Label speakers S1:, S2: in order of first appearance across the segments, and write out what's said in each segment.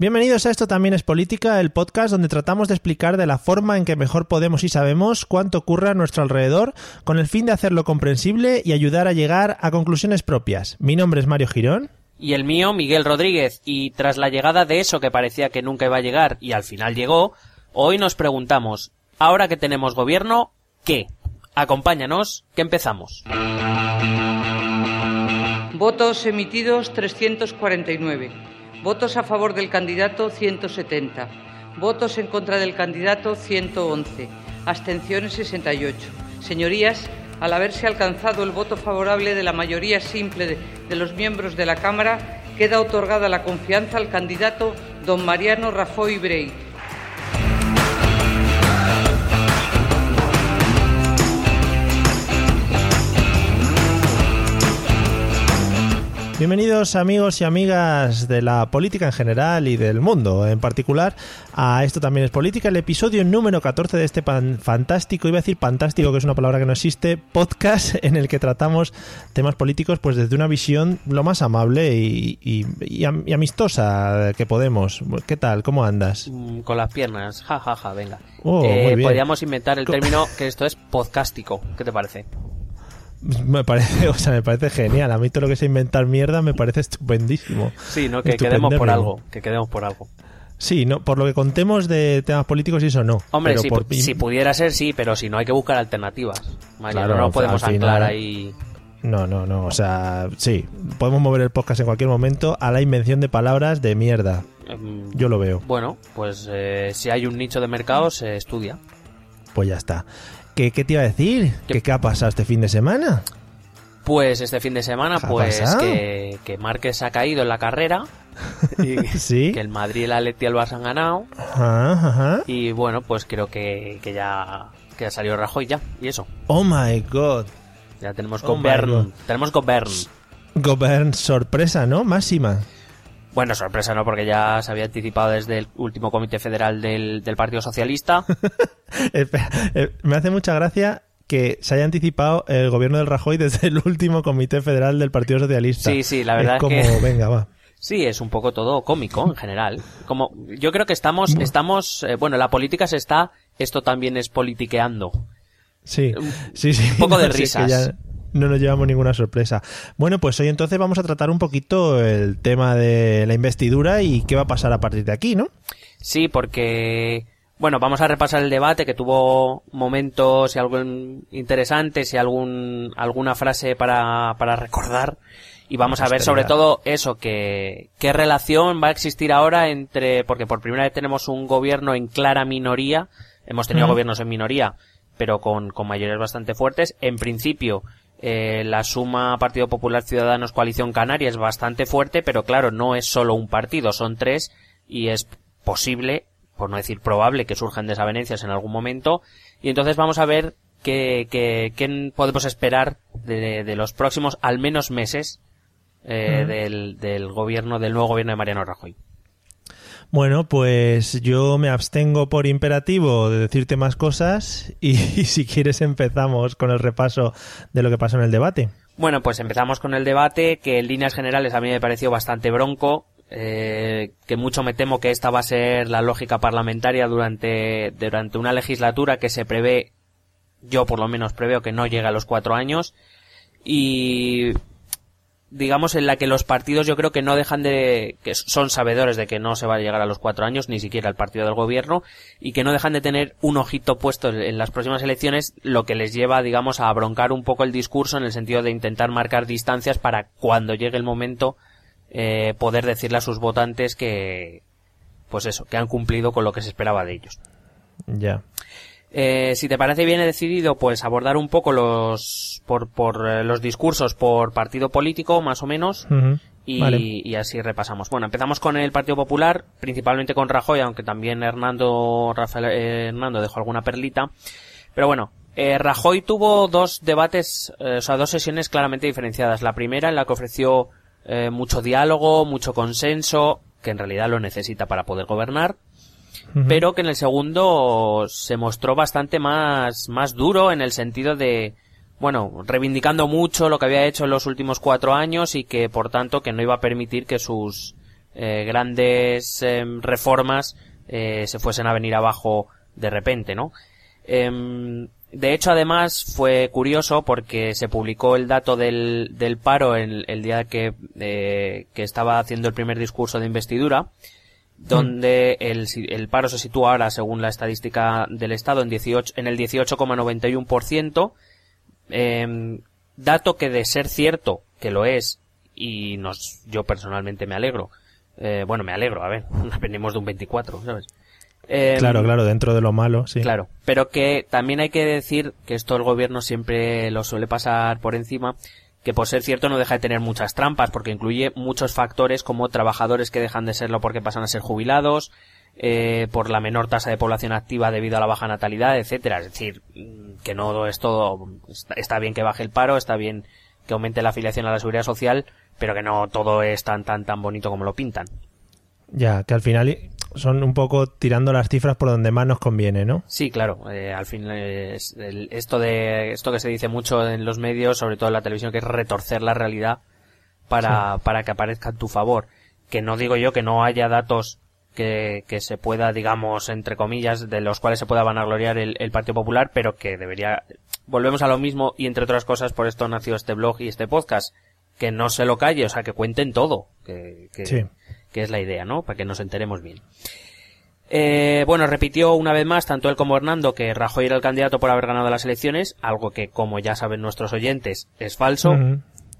S1: Bienvenidos a Esto también es política, el podcast donde tratamos de explicar de la forma en que mejor podemos y sabemos cuánto ocurre a nuestro alrededor, con el fin de hacerlo comprensible y ayudar a llegar a conclusiones propias. Mi nombre es Mario Girón.
S2: Y el mío, Miguel Rodríguez. Y tras la llegada de eso que parecía que nunca iba a llegar y al final llegó, hoy nos preguntamos, ahora que tenemos gobierno, ¿qué? Acompáñanos, que empezamos.
S3: Votos emitidos 349. Votos a favor del candidato 170. Votos en contra del candidato 111. Abstenciones 68. Señorías, al haberse alcanzado el voto favorable de la mayoría simple de, los miembros de la Cámara, queda otorgada la confianza al candidato don Mariano Rajoy Brey
S1: Bienvenidos amigos y amigas de la política en general y del mundo en particular a Esto también es política, el episodio número 14 de este fantástico, iba a decir fantástico, que es una palabra que no existe, podcast en el que tratamos temas políticos pues desde una visión lo más amable y, y, y, amistosa que podemos. ¿Qué tal? ¿Cómo andas?
S2: Mm, con las piernas, jajaja, ja, ja, venga. Oh, eh, podríamos inventar el término que esto es podcástico, ¿qué te parece?
S1: Me parece, o sea, me parece genial. A mí todo lo que sea inventar mierda me parece estupendísimo.
S2: Sí, no, que quedemos por algo, que quedemos por algo.
S1: Sí, no, por lo que contemos de temas políticos y eso no.
S2: Hombre, si, si, pudiera ser sí, pero si no hay que buscar alternativas. Claro, no podemos anclar ahí.
S1: No, no, no, o sea, sí, podemos mover el podcast en cualquier momento a la invención de palabras de mierda. Em, Yo lo veo.
S2: Bueno, pues eh, si hay un nicho de mercado se estudia.
S1: Pues ya está. ¿Qué, te iba a decir? ¿Qué, ¿Qué, ha pasado este fin de semana?
S2: Pues este fin de semana, pues que, que Márquez ha caído en la carrera. Y
S1: ¿Sí?
S2: Que el Madrid, el Atleti y el Barça han ganado.
S1: Ajá, ajá.
S2: Y bueno, pues creo que, que ya que ha salido Rajoy ya. Y eso.
S1: Oh my god.
S2: Ya tenemos oh Govern. Tenemos Govern.
S1: Govern sorpresa, ¿no? Máxima.
S2: Bueno, sorpresa no, porque ya se había anticipado desde el último comité federal del, del Partido Socialista.
S1: Eh, me hace mucha gracia que se haya anticipado el gobierno del Rajoy desde el último comité federal del Partido Socialista.
S2: Sí, sí, la verdad
S1: es, como,
S2: que...
S1: venga, va.
S2: Sí, es un poco todo cómico en general. Como yo creo que estamos, estamos, eh, bueno, la política se está, esto también es politiqueando.
S1: Sí, sí, sí.
S2: Un poco de risas
S1: no nos llevamos ninguna sorpresa. Bueno, pues hoy entonces vamos a tratar un poquito el tema de la investidura y qué va a pasar a partir de aquí, ¿no?
S2: Sí, porque bueno, vamos a repasar el debate que tuvo momentos y algo interesantes y algún alguna frase para, para recordar y vamos a ver sobre todo eso que qué relación va a existir ahora entre porque por primera vez tenemos un gobierno en clara minoría, hemos tenido gobiernos en minoría, pero con con mayorías bastante fuertes. En principio eh, la suma Partido Popular Ciudadanos Coalición Canaria es bastante fuerte, pero claro, no es solo un partido, son tres y es posible, por no decir probable, que surjan desavenencias en algún momento. Y entonces vamos a ver qué, qué, qué podemos esperar de, de, los próximos al menos meses eh, del, del gobierno, del nuevo gobierno de Mariano Rajoy.
S1: Bueno, pues yo me abstengo por imperativo de decirte más cosas y, si quieres empezamos con el repaso de lo que pasó en el debate.
S2: Bueno, pues empezamos con el debate que en líneas generales a mí me pareció bastante bronco, eh, que mucho me temo que esta va a ser la lógica parlamentaria durante, durante una legislatura que se prevé, yo por lo menos preveo que no llegue a los cuatro años y digamos, en la que los partidos yo creo que no dejan de, que son sabedores de que no se va a llegar a los cuatro años, ni siquiera el partido del gobierno, y que no dejan de tener un ojito puesto en las próximas elecciones, lo que les lleva, digamos, a abroncar un poco el discurso en el sentido de intentar marcar distancias para cuando llegue el momento, eh, poder decirle a sus votantes que, pues eso, que han cumplido con lo que se esperaba de ellos.
S1: Ya.
S2: Eh, si te parece bien he decidido pues abordar un poco los por, por eh, los discursos por partido político más o menos y, y, así repasamos. Bueno, empezamos con el Partido Popular, principalmente con Rajoy, aunque también Hernando Rafael eh, Hernando dejó alguna perlita. Pero bueno, eh, Rajoy tuvo dos debates, o sea, dos sesiones claramente diferenciadas. La primera en la que ofreció mucho diálogo, mucho consenso, que en realidad lo necesita para poder gobernar pero que en el segundo se mostró bastante más, más duro en el sentido de, bueno, reivindicando mucho lo que había hecho en los últimos cuatro años y que por tanto que no iba a permitir que sus eh, grandes em, reformas eh, se fuesen a venir abajo de repente, ¿no? Em, de hecho, además, fue curioso porque se publicó el dato del, del paro el, el día que, eh, que estaba haciendo el primer discurso de investidura, donde el, el, paro se sitúa ahora, según la estadística del Estado, en, 18, en el 18,91%, eh, dato que de ser cierto, que lo es, y nos, yo personalmente me alegro, eh, bueno, me alegro, a ver, venimos de un 24, ¿sabes?
S1: Eh, claro, claro, dentro de lo malo, sí.
S2: Claro, pero que también hay que decir que esto el gobierno siempre lo suele pasar por encima, que por ser cierto no deja de tener muchas trampas, porque incluye muchos factores como trabajadores que dejan de serlo porque pasan a ser jubilados, eh, por la menor tasa de población activa debido a la baja natalidad, etcétera. Es decir, mm, que no es todo, está bien que baje el paro, está bien que aumente la afiliación a la seguridad social, pero que no todo es tan tan tan bonito como lo pintan.
S1: Ya, que al final son un poco tirando las cifras por donde más nos conviene, ¿no?
S2: Sí, claro. Eh, al fin es esto de esto que se dice mucho en los medios, sobre todo en la televisión, que es retorcer la realidad para para que aparezca a tu favor. Que no digo yo que no haya datos que, que se pueda, digamos, entre comillas, de los cuales se pueda vanagloriar el, el Partido Popular, pero que debería. Volvemos a lo mismo y entre otras cosas por esto nació este blog y este podcast. Que no se lo calle, o sea, que cuenten todo. Que, que,
S1: Sí.
S2: Que es la idea, ¿no? Para que nos enteremos bien. Eh, bueno, repitió una vez más, tanto él como Hernando, que Rajoy era el candidato por haber ganado las elecciones, algo que, como ya saben nuestros oyentes, es falso.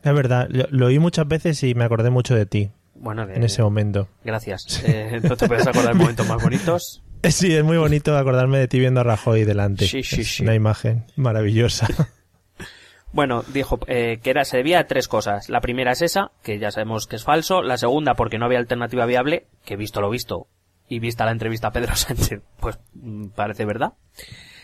S1: Es verdad, lo, lo oí muchas veces y me acordé mucho de ti
S2: Bueno, de-
S1: en ese momento.
S2: gracias. Eh, ¿No te puedes acordar de momentos más bonitos?
S1: Sí, es muy bonito acordarme de ti viendo a Rajoy delante.
S2: Sí, sí,
S1: es
S2: sí.
S1: una imagen maravillosa.
S2: Bueno, dijo eh, que era, se debía a tres cosas. La primera es esa, que ya sabemos que es falso. La segunda, porque no había alternativa viable, que visto lo visto, y vista la entrevista a Pedro Sánchez, pues mm, parece verdad.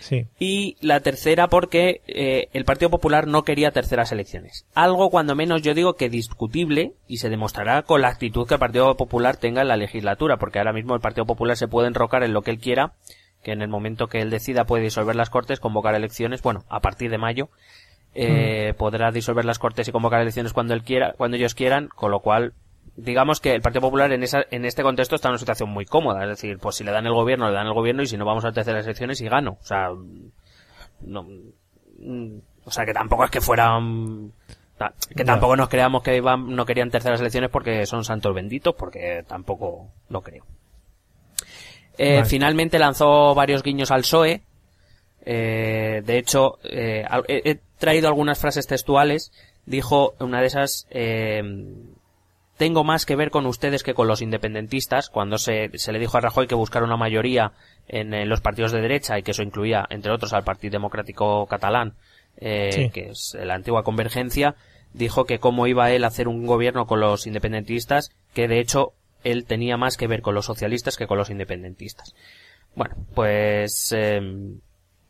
S1: Sí.
S2: Y la tercera porque eh, el Partido Popular no quería terceras elecciones. Algo cuando menos yo digo que discutible y se demostrará con la actitud que el Partido Popular tenga en la legislatura, porque ahora mismo el Partido Popular se puede enrocar en lo que él quiera, que en el momento que él decida puede disolver las Cortes, convocar elecciones, bueno, a partir de mayo, eh, podrá disolver las Cortes y convocar elecciones cuando él quiera, cuando ellos quieran, con lo cual digamos que el Partido Popular en esa, en este contexto está en una situación muy cómoda, es decir, pues si le dan el gobierno, le dan el gobierno y si no vamos a terceras elecciones y gano, o sea, no, mm, o sea que tampoco es que fueran ta- que tampoco nos creamos que iban, no querían terceras elecciones porque son santos benditos, porque tampoco lo creo. Eh,
S1: Vale.
S2: Finalmente lanzó varios guiños al PSOE. Eh, de hecho, eh, he, he traído algunas frases textuales. Dijo una de esas, eh, tengo más que ver con ustedes que con los independentistas, cuando se, se le dijo a Rajoy que buscara una mayoría en, los partidos de derecha y que eso incluía, entre otros, al Partido Democrático Catalán, eh,
S1: Sí.
S2: que es la antigua Convergencia, dijo que cómo iba él a hacer un gobierno con los independentistas, que de hecho él tenía más que ver con los socialistas que con los independentistas. Bueno, pues, eh,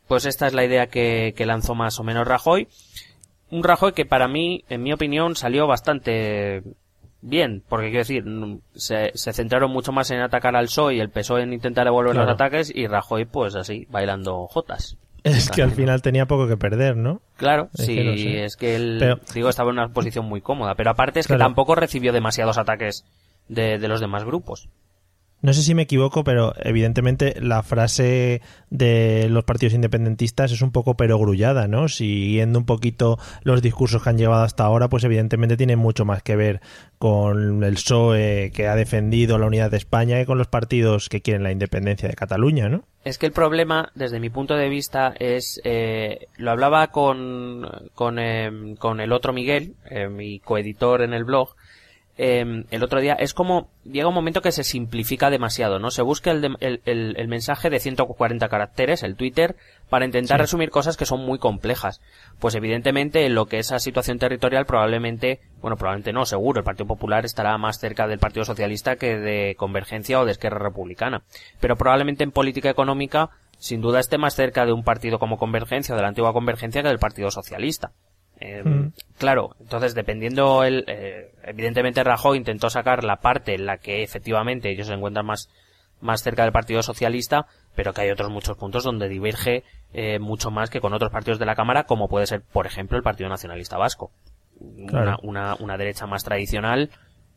S2: pues esta es la idea que, que lanzó más o menos Rajoy. Un Rajoy que para mí, en mi opinión, salió bastante bien, porque quiero decir, se, se centraron mucho más en atacar al PSOE y el PSOE en intentar devolver
S1: Claro.
S2: los ataques y Rajoy pues así, bailando jotas.
S1: Es que al final tenía poco que perder, ¿no?
S2: Claro,
S1: Es
S2: sí,
S1: que no sé.
S2: es que él,
S1: Pero-
S2: digo, estaba en una posición muy cómoda, pero aparte es que
S1: Claro.
S2: tampoco recibió demasiados ataques de, de los demás grupos.
S1: No sé si me equivoco, pero evidentemente la frase de los partidos independentistas es un poco perogrullada, ¿no? Siguiendo un poquito los discursos que han llevado hasta ahora, pues evidentemente tiene mucho más que ver con el PSOE que ha defendido la unidad de España y con los partidos que quieren la independencia de Cataluña, ¿no?
S2: Es que el problema, desde mi punto de vista, es, eh, lo hablaba con, con, em, con el otro Miguel, eh, mi coeditor en el blog, em, el otro día, es como, llega un momento que se simplifica demasiado, ¿no? Se busca el, de- el, el- el mensaje de 140 caracteres, el Twitter, para intentar
S1: Sí.
S2: resumir cosas que son muy complejas. Pues evidentemente, en lo que es esa situación territorial, probablemente, bueno, probablemente no, seguro, el Partido Popular estará más cerca del Partido Socialista que de Convergencia o de Esquerra Republicana. Pero probablemente en política económica, sin duda esté más cerca de un partido como Convergencia, de la antigua Convergencia, que del Partido Socialista. Eh,
S1: Mm.
S2: Claro, entonces dependiendo el, eh, evidentemente Rajoy intentó sacar la parte en la que efectivamente ellos se encuentran más, más cerca del Partido Socialista, pero que hay otros muchos puntos donde diverge eh, mucho más que con otros partidos de la Cámara, como puede ser, por ejemplo, el Partido Nacionalista Vasco.
S1: Claro.
S2: Una, una, una derecha más tradicional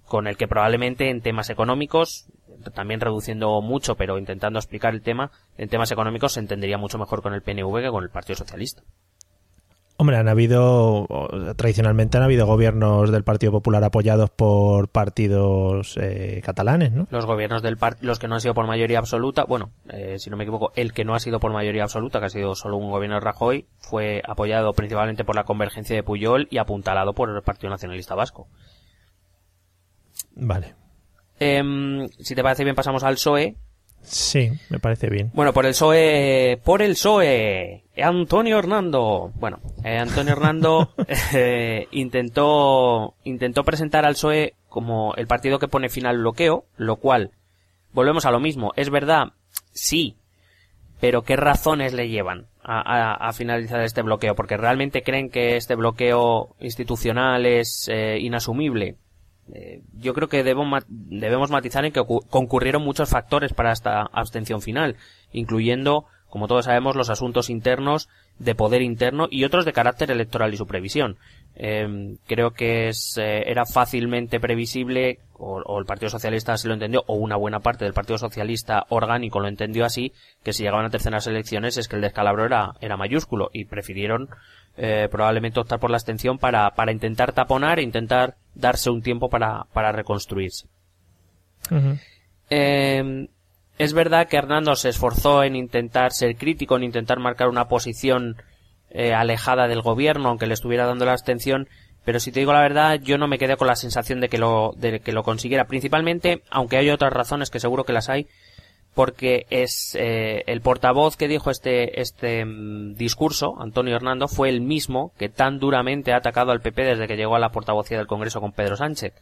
S2: con el que probablemente en temas económicos, también reduciendo mucho, pero intentando explicar el tema, en temas económicos se entendería mucho mejor con el PNV que con el Partido Socialista.
S1: Hombre, han habido, tradicionalmente han habido gobiernos del Partido Popular apoyados por partidos eh, catalanes, ¿no?
S2: Los gobiernos del los que no han sido por mayoría absoluta, bueno, eh, si no me equivoco, el que no ha sido por mayoría absoluta, que ha sido solo un gobierno de Rajoy, fue apoyado principalmente por la convergencia de Puyol y apuntalado por el Partido Nacionalista Vasco.
S1: Vale.
S2: Em, si te parece bien, pasamos al PSOE.
S1: Sí, me parece bien.
S2: Bueno, por el PSOE, por el PSOE, Antonio Hernando. Bueno, eh, Antonio Hernando eh, intentó, intentó presentar al PSOE como el partido que pone fin al bloqueo, lo cual, volvemos a lo mismo, es verdad, sí, pero ¿qué razones le llevan a, finalizar este bloqueo? Porque realmente creen que este bloqueo institucional es eh, inasumible eh, yo creo que debemos, debemos matizar en que concurrieron muchos factores para esta abstención final, incluyendo, como todos sabemos, los asuntos internos de poder interno y otros de carácter electoral y su previsión. Eh, creo que es, eh, era fácilmente previsible, o, el Partido Socialista se lo entendió, o una buena parte del Partido Socialista orgánico lo entendió así, que si llegaban a terceras elecciones es que el descalabro era, era mayúsculo y prefirieron eh, probablemente optar por la abstención para, para intentar taponar e intentar darse un tiempo para, para reconstruirse. Eh, es verdad que Hernando se esforzó en intentar ser crítico, en intentar marcar una posición eh, alejada del gobierno, aunque le estuviera dando la abstención, pero si te digo la verdad, yo no me quedé con la sensación de que lo, de que lo consiguiera. Principalmente, aunque hay otras razones que seguro que las hay, porque es eh, el portavoz que dijo este este mm, discurso, Antonio Hernando, fue el mismo que tan duramente ha atacado al PP desde que llegó a la portavocía del Congreso con Pedro Sánchez.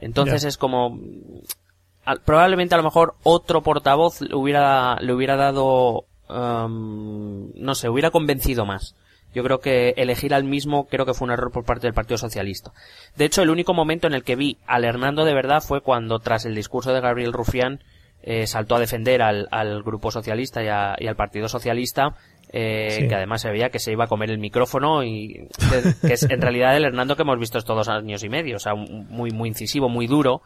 S2: Entonces es como mm, probablemente a lo mejor otro portavoz le hubiera le hubiera dado um, no sé, hubiera convencido más. Yo creo que elegir al mismo creo que fue un error por parte del Partido Socialista. De hecho, el único momento en el que vi al Hernando de verdad fue cuando tras el discurso de Gabriel Rufián eh, saltó a defender al, al Grupo Socialista y, al Partido Socialista, eh, que además se veía que se iba a comer el micrófono y que es en realidad el Hernando que hemos visto estos dos años y medio, o sea, muy, muy incisivo, muy duro.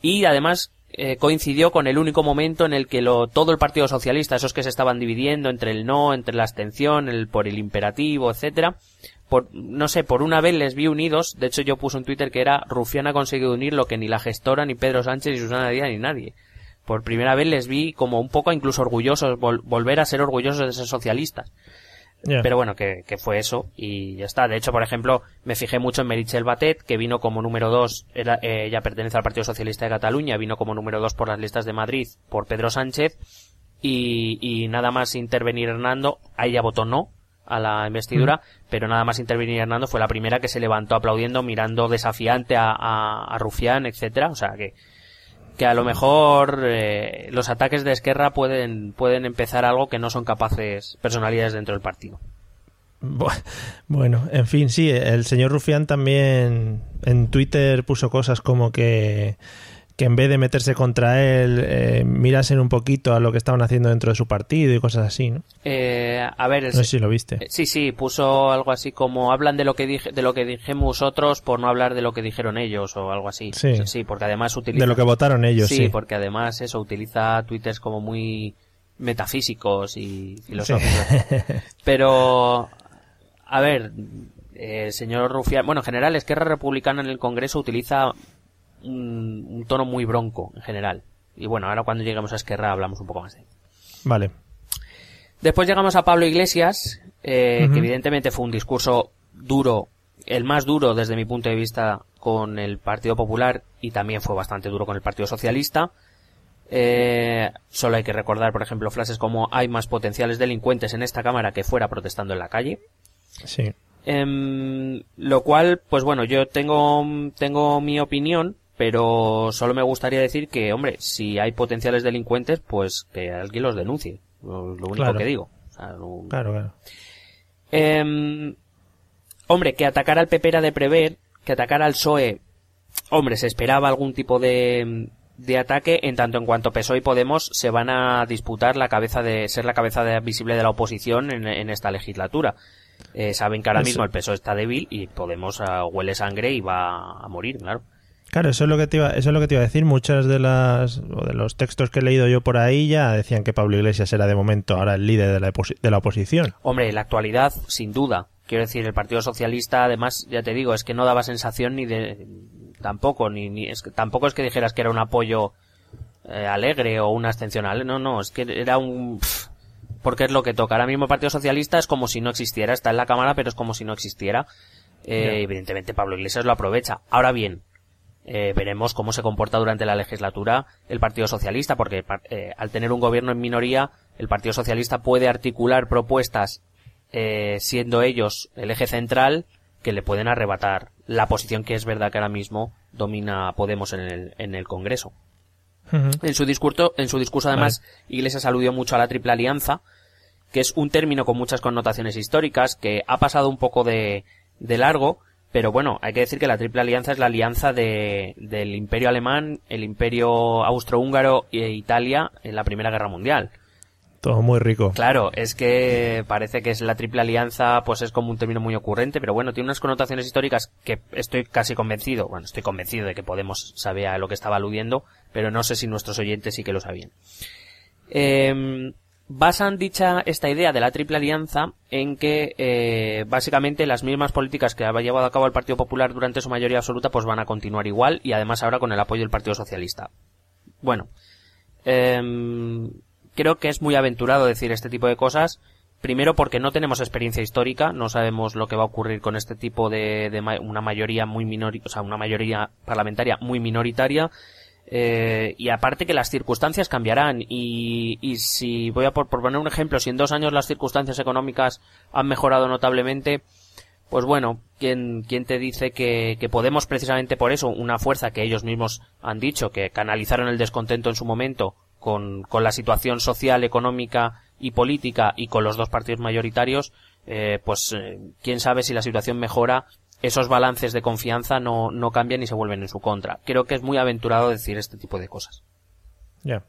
S2: Y además eh, coincidió con el único momento en el que lo, todo el Partido Socialista, esos que se estaban dividiendo entre el no, entre la abstención, el por el imperativo, etcétera, por, no sé, por una vez les vi unidos, de hecho yo puse un Twitter que era Rufián ha conseguido unir lo que ni la gestora, ni Pedro Sánchez, ni Susana Díaz, ni nadie por primera vez les vi como un poco incluso orgullosos, volver a ser orgullosos de ser socialistas. Pero bueno, que, fue eso y ya está. De hecho, por ejemplo, me fijé mucho en Merichel Batet, que vino como número dos, eh, ella pertenece al Partido Socialista de Cataluña, vino como número dos por las listas de Madrid por Pedro Sánchez y, y nada más intervenir Hernando, a ella votó no a la investidura, mm. pero nada más intervenir Hernando fue la primera que se levantó aplaudiendo, mirando desafiante a, a, a Rufián, etcétera, o sea que que a lo mejor eh, los ataques de Esquerra pueden, pueden empezar algo que no son capaces personalidades dentro del partido.
S1: Bueno, en fin, sí, el señor Rufián también en Twitter puso cosas como que que en vez de meterse contra él, eh, mirasen un poquito a lo que estaban haciendo dentro de su partido y cosas así, ¿no?
S2: Eh, a ver,
S1: no sé si lo viste.
S2: Eh, sí, sí, puso algo así como hablan de lo que dije, de lo que dijimos otros por no hablar de lo que dijeron ellos o algo así.
S1: Sí,
S2: sí, porque además utiliza
S1: de lo que votaron ellos. Sí, sí.
S2: porque además eso utiliza twitters como muy metafísicos y filosóficos. Pero a ver, eh, señor Rufián, bueno, en general, Esquerra Republicana en el Congreso utiliza un, tono muy bronco en general. Y bueno, ahora cuando lleguemos a Esquerra hablamos un poco más de él.
S1: Vale.
S2: Después llegamos a Pablo Iglesias, eh, que evidentemente fue un discurso duro, el más duro desde mi punto de vista con el Partido Popular y también fue bastante duro con el Partido Socialista. Eh, solo hay que recordar, por ejemplo, frases como hay más potenciales delincuentes en esta Cámara que fuera protestando en la calle.
S1: Sí.
S2: Em, lo cual, pues bueno, yo tengo, tengo mi opinión, pero solo me gustaría decir que, hombre, si hay potenciales delincuentes, pues que alguien los denuncie. Lo, único que digo.
S1: Claro, claro.
S2: Em, hombre, que atacar al PP era de prever, que atacar al PSOE, hombre, se esperaba algún tipo de, de ataque en tanto en cuanto PSOE y Podemos se van a disputar la cabeza de ser la cabeza de, visible de la oposición en, en esta legislatura. Eh, saben que ahora mismo el PSOE está débil y Podemos uh, huele sangre y va a morir, claro.
S1: Claro, eso es lo que te iba, eso es lo que te iba a decir. Muchas de las o de los textos que he leído yo por ahí ya decían que Pablo Iglesias era de momento ahora el líder de la, de la oposición.
S2: Hombre, en la actualidad, sin duda. Quiero decir, el Partido Socialista, además, ya te digo, es que no daba sensación ni de tampoco ni, ni es que, tampoco es que dijeras que era un apoyo eh, alegre o una abstención no, no, es que era un porque es lo que toca. Ahora mismo el Partido Socialista es como si no existiera, está en la Cámara, pero es como si no existiera. Eh, Evidentemente Pablo Iglesias lo aprovecha. Ahora bien, eh, veremos cómo se comporta durante la legislatura el Partido Socialista, porque eh, al tener un gobierno en minoría, el Partido Socialista puede articular propuestas, eh, siendo ellos el eje central, que le pueden arrebatar la posición que es verdad que ahora mismo domina Podemos en el, en el Congreso. En su discurso, en su discurso además, Iglesias aludió mucho a la triple alianza, que es un término con muchas connotaciones históricas, que ha pasado un poco de, de largo, pero bueno, hay que decir que la Triple Alianza es la alianza de, del Imperio Alemán, el Imperio Austrohúngaro e Italia en la Primera Guerra Mundial.
S1: Todo muy rico.
S2: Claro, es que parece que es la Triple Alianza, pues es como un término muy ocurrente, pero bueno, tiene unas connotaciones históricas que estoy casi convencido, bueno, estoy convencido de que Podemos sabía a lo que estaba aludiendo, pero no sé si nuestros oyentes sí que lo sabían. Eh, basan dicha esta idea de la triple alianza en que eh, básicamente las mismas políticas que ha llevado a cabo el Partido Popular durante su mayoría absoluta pues van a continuar igual y además ahora con el apoyo del Partido Socialista. Bueno, em, creo que es muy aventurado decir este tipo de cosas. Primero porque no tenemos experiencia histórica, no sabemos lo que va a ocurrir con este tipo de, de una mayoría muy minor, o sea, una mayoría parlamentaria muy minoritaria eh, y aparte que las circunstancias cambiarán. Y, y si voy a por, poner un ejemplo, si en dos años las circunstancias económicas han mejorado notablemente, pues bueno, ¿quién, quién te dice que, que, Podemos precisamente por eso, una fuerza que ellos mismos han dicho, que canalizaron el descontento en su momento con, con la situación social, económica y política y con los dos partidos mayoritarios, eh, pues eh, quién sabe si la situación mejora esos balances de confianza no, no cambian y se vuelven en su contra. Creo que es muy aventurado decir este tipo de cosas.
S1: Ya.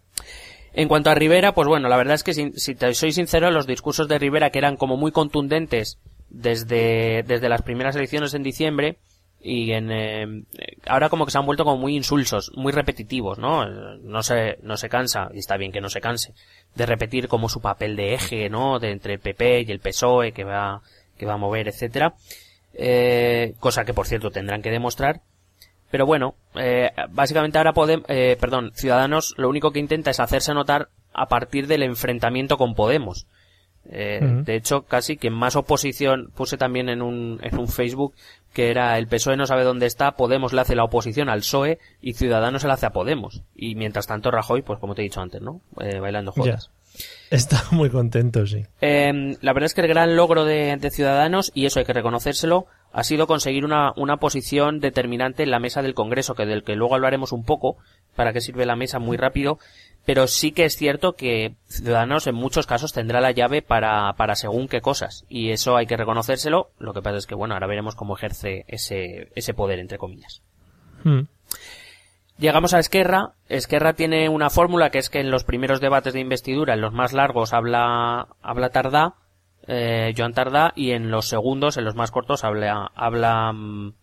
S2: En cuanto a Rivera, pues bueno, la verdad es que si, te soy sincero, los discursos de Rivera que eran como muy contundentes desde, desde las primeras elecciones en diciembre y en, eh, ahora como que se han vuelto como muy insulsos, muy repetitivos, ¿no? No se, no se cansa, y está bien que no se canse, de repetir como su papel de eje, ¿no? De entre el PP y el PSOE que va, que va a mover, etcétera eh, cosa que por cierto tendrán que demostrar. Pero bueno, eh, básicamente ahora Podemos, eh, perdón, Ciudadanos lo único que intenta es hacerse notar a partir del enfrentamiento con Podemos. Eh, De hecho, casi que más oposición puse también en un, en un Facebook que era el PSOE no sabe dónde está, Podemos le hace la oposición al PSOE y Ciudadanos se la hace a Podemos. Y mientras tanto Rajoy, pues como te he dicho antes, ¿no? Eh, bailando jodas.
S1: Está muy contento, sí.
S2: Eh, la verdad es que el gran logro de, Ciudadanos, y eso hay que reconocérselo, ha sido conseguir una, una posición determinante en la mesa del Congreso, que del que luego hablaremos un poco, para qué sirve la mesa muy rápido, pero sí que es cierto que Ciudadanos en muchos casos tendrá la llave para, para según qué cosas, y eso hay que reconocérselo, lo que pasa es que bueno, ahora veremos cómo ejerce ese, ese poder, entre comillas. Hmm. Llegamos a Esquerra. Esquerra tiene una fórmula que es que en los primeros debates de investidura, en los más largos, habla, habla Tardá, eh, Joan Tardá, y en los segundos, en los más cortos, habla, habla mm,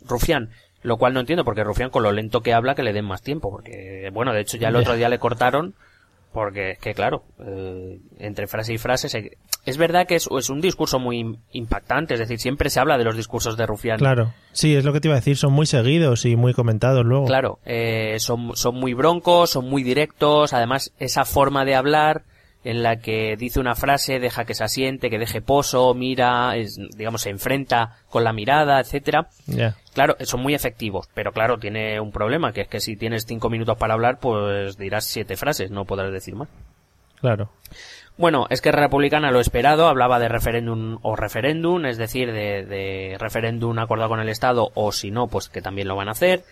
S2: Rufián. Lo cual no entiendo, porque Rufián con lo lento que habla, que le den más tiempo, porque, bueno, de hecho ya el otro día le cortaron, porque es que claro, eh, entre frase y frase es verdad que es, es, un discurso muy impactante, es decir, siempre se habla de los discursos de Rufián.
S1: Claro, sí, es lo que te iba a decir, son muy seguidos y muy comentados luego.
S2: Claro, eh, son, son muy broncos, son muy directos, además esa forma de hablar en la que dice una frase, deja que se asiente, que deje pozo, mira, digamos, se enfrenta con la mirada, etcétera. Claro, son muy efectivos, pero claro, tiene un problema, que es que si tienes cinco minutos para hablar, pues dirás siete frases, no podrás decir más.
S1: Claro.
S2: Bueno, es que Republicana lo esperado, hablaba de referéndum o referéndum, es decir, de, de referéndum acordado con el Estado, o si no, pues que también lo van a hacer.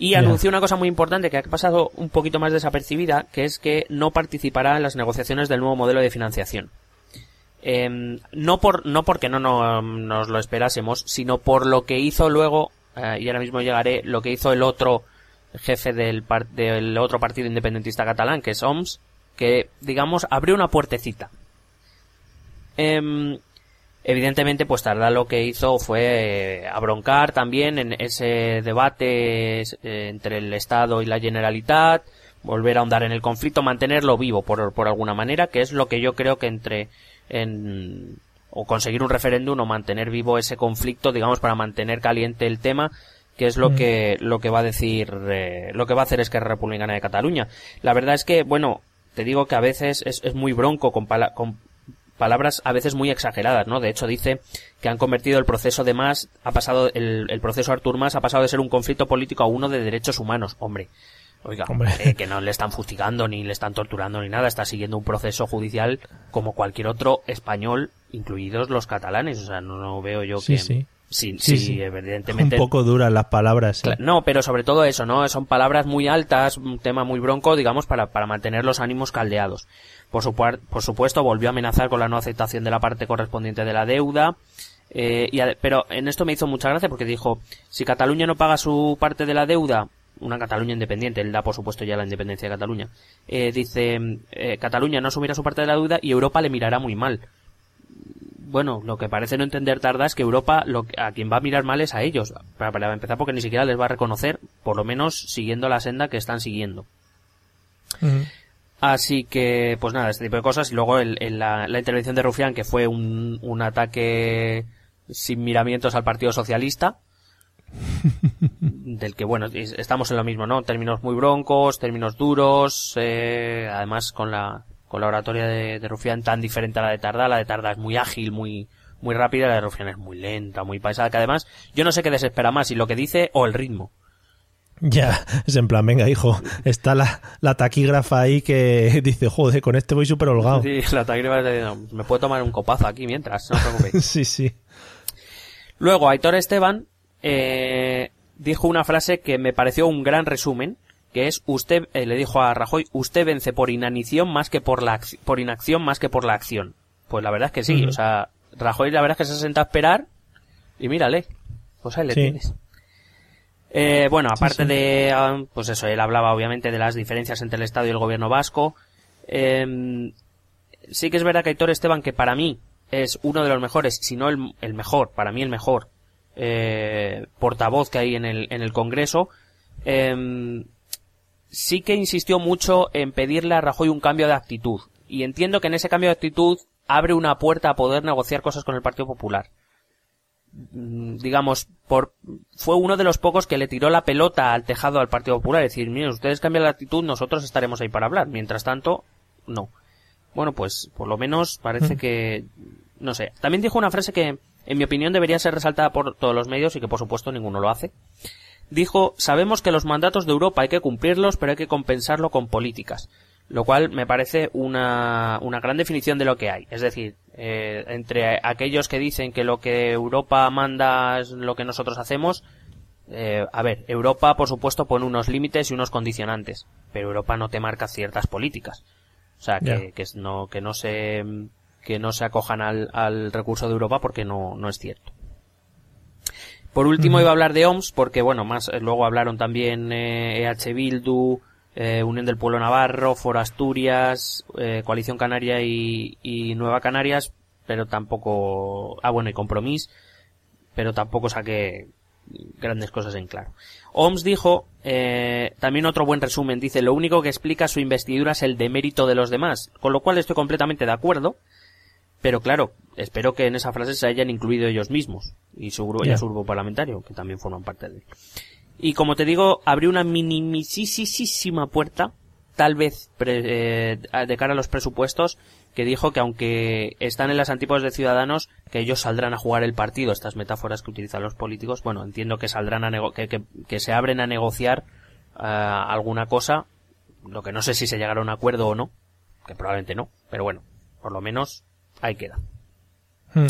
S2: Y anunció una cosa muy importante que ha pasado un poquito más desapercibida, que es que no participará en las negociaciones del nuevo modelo de financiación. Em, no por no porque no, nos lo esperásemos, sino por lo que hizo luego, eh, y ahora mismo llegaré, lo que hizo el otro jefe del, del otro partido independentista catalán, que es OMS, que, digamos, abrió una puertecita. Em, Evidentemente, pues Tardá lo que hizo fue eh, abroncar también en ese debate eh, entre el Estado y la Generalitat, volver a ahondar en el conflicto, mantenerlo vivo por, por alguna manera, que es lo que yo creo que entre en, o conseguir un referéndum o mantener vivo ese conflicto, digamos, para mantener caliente el tema, que es lo
S1: Mm.
S2: que lo que va a decir eh, lo que va a hacer Esquerra Republicana de Cataluña. La verdad es que, bueno, te digo que a veces es, es muy bronco con, pala- con palabras a veces muy exageradas, ¿no? De hecho dice que han convertido el proceso de más, ha pasado, el, el proceso Artur Mas ha pasado de ser un conflicto político a uno de derechos humanos. Hombre, oiga,
S1: Hombre.
S2: eh, que no le están fustigando, ni le están torturando, ni nada, está siguiendo un proceso judicial como cualquier otro español, incluidos los catalanes, o sea, no, no veo yo
S1: Sí,
S2: que...
S1: sí.
S2: Sí,
S1: Sí,
S2: sí, evidentemente.
S1: Un poco duras las palabras.
S2: No, pero sobre todo eso, ¿no? Son palabras muy altas, un tema muy bronco, digamos, para, para mantener los ánimos caldeados. Por, supuer- por supuesto, volvió a amenazar con la no aceptación de la parte correspondiente de la deuda. eh, y ade- pero en esto me hizo mucha gracia porque dijo, si Cataluña no paga su parte de la deuda, una Cataluña independiente, él da por supuesto ya la independencia de Cataluña, eh, dice, eh, Cataluña no asumirá su parte de la deuda y Europa le mirará muy mal bueno, lo que parece no entender tarda es que Europa lo a quien va a mirar mal es a ellos, para, empezar porque ni siquiera les va a reconocer, por lo menos siguiendo la senda que están siguiendo. Así que, pues nada, este tipo de cosas. Y luego el- el- la, la intervención de Rufián, que fue un, un ataque sin miramientos al Partido Socialista, del que, bueno, es- estamos en lo mismo, ¿no? Términos muy broncos, términos duros, eh, además con la, con la oratoria de, de Rufián tan diferente a la de Tardá. La de Tardá es muy ágil, muy, muy rápida, la de Rufián es muy lenta, muy paisada, que además yo no sé qué desespera más, si lo que dice o el ritmo.
S1: Ya, es en plan, venga, hijo, está la, la taquígrafa ahí que dice, joder, con este voy súper holgado.
S2: Sí, la taquígrafa de- no, me puedo tomar un copazo aquí mientras, no os preocupéis.
S1: sí, sí.
S2: Luego, Aitor Esteban eh, dijo una frase que me pareció un gran resumen, que es usted eh, le dijo a Rajoy, usted vence por inanición más que por la por inacción más que por la acción. Pues la verdad es que sí, o sea, Rajoy la verdad es que se senta a esperar y mírale, pues ahí le
S1: Sí.
S2: tienes. Eh, bueno, aparte
S1: sí.
S2: de, ah, pues eso, él hablaba obviamente de las diferencias entre el Estado y el gobierno vasco. Eh, sí que es verdad que Aitor Esteban, que para mí es uno de los mejores, si no el, el mejor, para mí el mejor eh, portavoz que hay en el, en el Congreso, eh, sí que insistió mucho en pedirle a Rajoy un cambio de actitud. Y entiendo que en ese cambio de actitud abre una puerta a poder negociar cosas con el Partido Popular. Mm, digamos, por, fue uno de los pocos que le tiró la pelota al tejado al Partido Popular. Es decir, miren, ustedes cambian la actitud, nosotros estaremos ahí para hablar. Mientras tanto, no. Bueno, pues por lo menos parece
S1: Mm.
S2: que, no sé. También dijo una frase que, en mi opinión, debería ser resaltada por todos los medios y que por supuesto ninguno lo hace. Dijo, sabemos que los mandatos de Europa hay que cumplirlos, pero hay que compensarlo con políticas. Lo cual me parece una, una gran definición de lo que hay. Es decir, eh, entre aquellos que dicen que lo que Europa manda es lo que nosotros hacemos, eh, a ver, Europa por supuesto pone unos límites y unos condicionantes, pero Europa no te marca ciertas políticas. O sea, que, que no, que no se, que no se acojan al, al recurso de Europa porque no, no es cierto. Por último iba a hablar de OMS porque bueno, más eh, luego hablaron también eh, EH Bildu, eh, Unión del Pueblo Navarro, Foro Asturias, eh, Coalición Canaria y, y Nueva Canarias, pero tampoco, ah bueno, y Compromís, pero tampoco saqué grandes cosas en claro. OMS dijo, eh, también otro buen resumen, dice, lo único que explica su investidura es el demérito de los demás, con lo cual estoy completamente de acuerdo, pero claro, espero que en esa frase se hayan incluido ellos mismos y su grupo,
S1: Ya.
S2: ya su grupo parlamentario, que también forman parte de él. Y como te digo, abrió una minimisísima puerta, tal vez pre- eh, de cara a los presupuestos, que dijo que aunque están en las antípodas de Ciudadanos, que ellos saldrán a jugar el partido, estas metáforas que utilizan los políticos, bueno, entiendo que saldrán a nego- que, que, se abren a negociar ah, alguna cosa, lo que no sé si se llegará a un acuerdo o no, que probablemente no, pero bueno, por lo menos ahí queda.
S1: Hmm.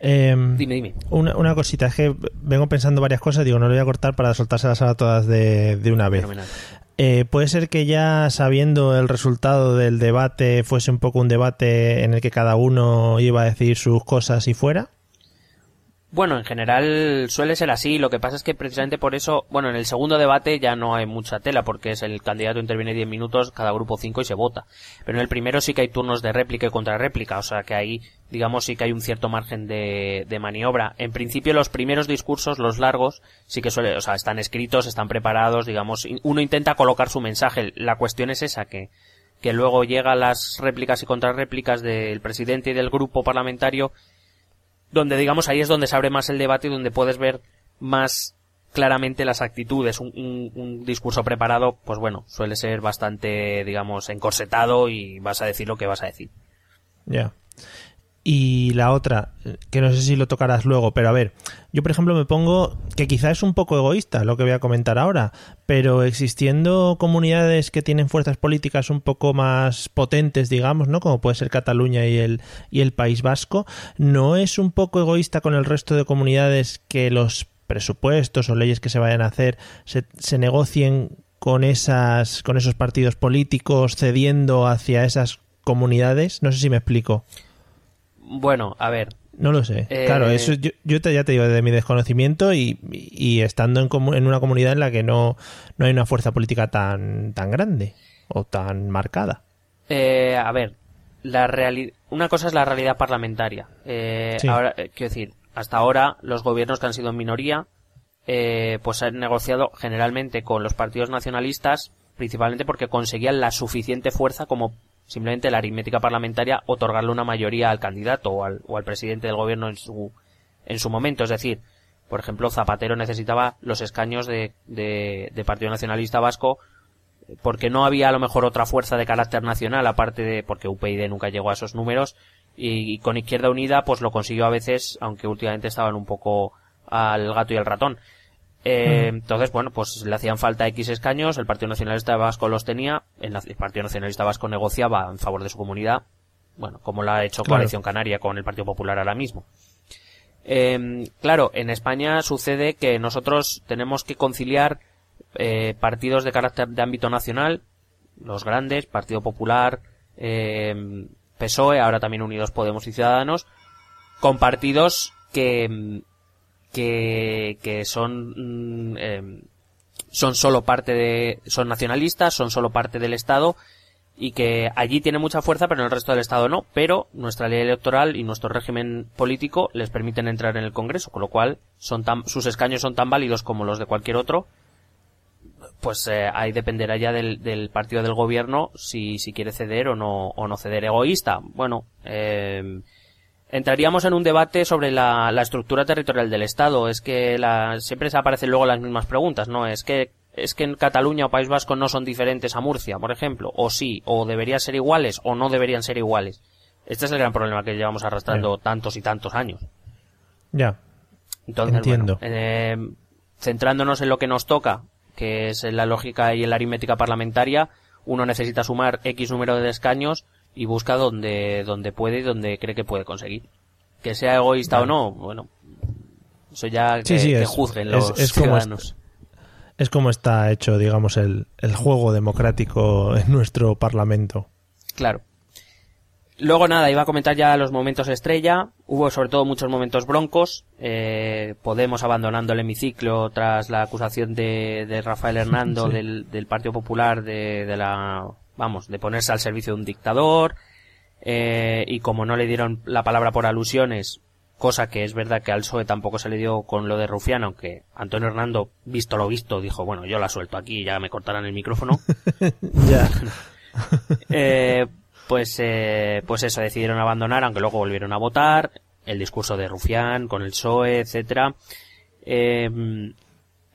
S1: Em,
S2: Dime, dime.
S1: una, una cosita, es que vengo pensando varias cosas, digo, no lo voy a cortar para soltárselas a todas de, de una vez. Eh, ¿Puede ser que ya sabiendo el resultado del debate fuese un poco un debate en el que cada uno iba a decir sus cosas y fuera?
S2: Bueno, en general suele ser así. Lo que pasa es que precisamente por eso, bueno, en el segundo debate ya no hay mucha tela porque es el candidato interviene 10 minutos, cada grupo 5 y se vota. Pero en el primero sí que hay turnos de réplica y contrarréplica, o sea que ahí, digamos, sí que hay un cierto margen de, de maniobra. En principio los primeros discursos, los largos, sí que suele, o sea, están escritos, están preparados, digamos, uno intenta colocar su mensaje. La cuestión es esa, que, que luego llega las réplicas y contrarréplicas del presidente y del grupo parlamentario donde digamos ahí es donde se abre más el debate y donde puedes ver más claramente las actitudes. Un, discurso preparado, pues bueno, suele ser bastante, digamos, encorsetado y vas a decir lo que vas a decir.
S1: Ya. Y la otra, que no sé si lo tocarás luego, pero a ver, yo por ejemplo me pongo que quizá es un poco egoísta lo que voy a comentar ahora, pero existiendo comunidades que tienen fuerzas políticas un poco más potentes, digamos, ¿no? Como puede ser Cataluña y el, y el País Vasco, ¿no es un poco egoísta con el resto de comunidades que los presupuestos o leyes que se vayan a hacer se, se negocien con esas con esos partidos políticos cediendo hacia esas comunidades? No sé si me explico.
S2: Bueno, a ver.
S1: No lo sé. Claro, eso yo, yo te, ya te digo de mi desconocimiento y, y estando en, en, una comunidad en la que no, no hay una fuerza política tan, tan grande o tan marcada.
S2: Eh, a ver, la una cosa es la realidad parlamentaria. Eh, Ahora, eh, quiero decir, hasta ahora los gobiernos que han sido en minoría, eh, pues han negociado generalmente con los partidos nacionalistas, principalmente porque conseguían la suficiente fuerza como simplemente la aritmética parlamentaria otorgarle una mayoría al candidato o al, o al presidente del gobierno en su, en su momento. Es decir, por ejemplo, Zapatero necesitaba los escaños de, de, Partido Nacionalista Vasco porque no había a lo mejor otra fuerza de carácter nacional aparte de porque UPyD nunca llegó a esos números y, con Izquierda Unida pues lo consiguió a veces aunque últimamente estaban un poco al gato y al ratón eh, entonces, bueno, pues le hacían falta X escaños, el Partido Nacionalista Vasco los tenía, el, Partido Nacionalista Vasco negociaba en favor de su comunidad, bueno, como lo ha hecho Coalición Canaria con el Partido Popular ahora mismo. Eh, claro, en España sucede que nosotros tenemos que conciliar eh, partidos de carácter de ámbito nacional, los grandes, Partido Popular, eh, PSOE, ahora también Unidos Podemos y Ciudadanos, con partidos que que, que son, mm, em, son solo parte de, son nacionalistas, son solo parte del Estado y que allí tiene mucha fuerza, pero en el resto del Estado no. Pero nuestra ley electoral y nuestro régimen político les permiten entrar en el Congreso, con lo cual son tan, sus escaños son tan válidos como los de cualquier otro. Pues eh, ahí dependerá ya del, del, partido del gobierno si, si quiere ceder o no, o no ceder. Egoísta, bueno, eh, entraríamos en un debate sobre la, estructura territorial del Estado. Es que la, siempre se aparecen luego las mismas preguntas, ¿no? Es que, es que en Cataluña o País Vasco no son diferentes a Murcia, por ejemplo. O sí, o deberían ser iguales, o no deberían ser iguales. Este es el gran problema que llevamos arrastrando tantos y tantos años.
S1: Ya. Entonces, Entiendo.
S2: Eh, centrándonos en lo que nos toca, que es en la lógica y en la aritmética parlamentaria, uno necesita sumar X número de escaños y busca donde, donde puede y donde cree que puede conseguir. Que sea egoísta o no, bueno, eso ya que, juzguen los ciudadanos.
S1: es como está hecho, digamos, el, el juego democrático en nuestro Parlamento.
S2: Claro. Luego nada, iba a comentar ya los momentos estrella. Hubo sobre todo muchos momentos broncos. Eh, Podemos abandonando el hemiciclo tras la acusación de, de Rafael Hernando del, del, Partido Popular de, de, la vamos, de ponerse al servicio de un dictador, eh, y como no le dieron la palabra por alusiones, cosa que es verdad que al PSOE tampoco se le dio con lo de Rufián, aunque Antonio Hernando, visto lo visto, dijo, bueno, yo la suelto aquí y ya me cortarán el micrófono.
S1: ya.
S2: eh, pues, eh, pues eso, decidieron abandonar, aunque luego volvieron a votar, el discurso de Rufián con el PSOE, etcétera. Eh,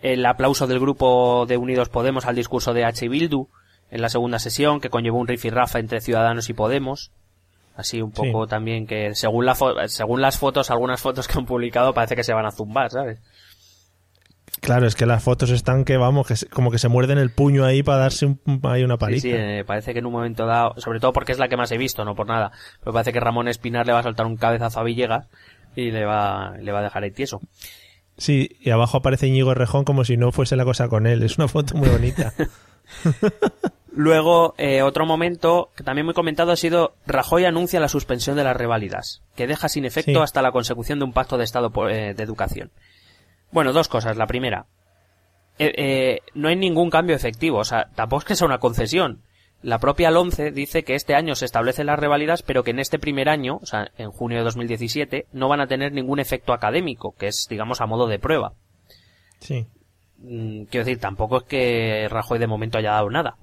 S2: el aplauso del grupo de Unidos Podemos al discurso de H. Bildu, en la segunda sesión que conllevó un rifirrafa entre Ciudadanos y Podemos. Así un poco también que según, la según las fotos, algunas fotos que han publicado parece que se van a zumbar, ¿sabes?
S1: Claro, es que las fotos están que, vamos, que como que se muerden el puño ahí para darse un, ahí una paliza.
S2: Sí, sí eh, parece que en un momento dado, sobre todo porque es la que más he visto, no por nada, pero parece que Ramón Espinar le va a soltar un cabezazo a Villegas y le va, le va a dejar ahí tieso.
S1: Sí, y abajo aparece Íñigo Rejón como si no fuese la cosa con él. Es una foto muy bonita.
S2: Luego, eh, otro momento que también muy comentado ha sido Rajoy anuncia la suspensión de las reválidas, que deja sin efecto
S1: Sí.
S2: hasta la consecución de un pacto de Estado por- eh, de educación. Bueno, dos cosas. La primera, eh, eh, no hay ningún cambio efectivo, o sea, tampoco es que sea una concesión. La propia LONCE dice que este año se establecen las reválidas, pero que en este primer año, o sea, en junio de 2017, no van a tener ningún efecto académico, que es, digamos, a modo de prueba.
S1: Sí.
S2: Mm, quiero decir, tampoco es que Rajoy de momento haya dado nada.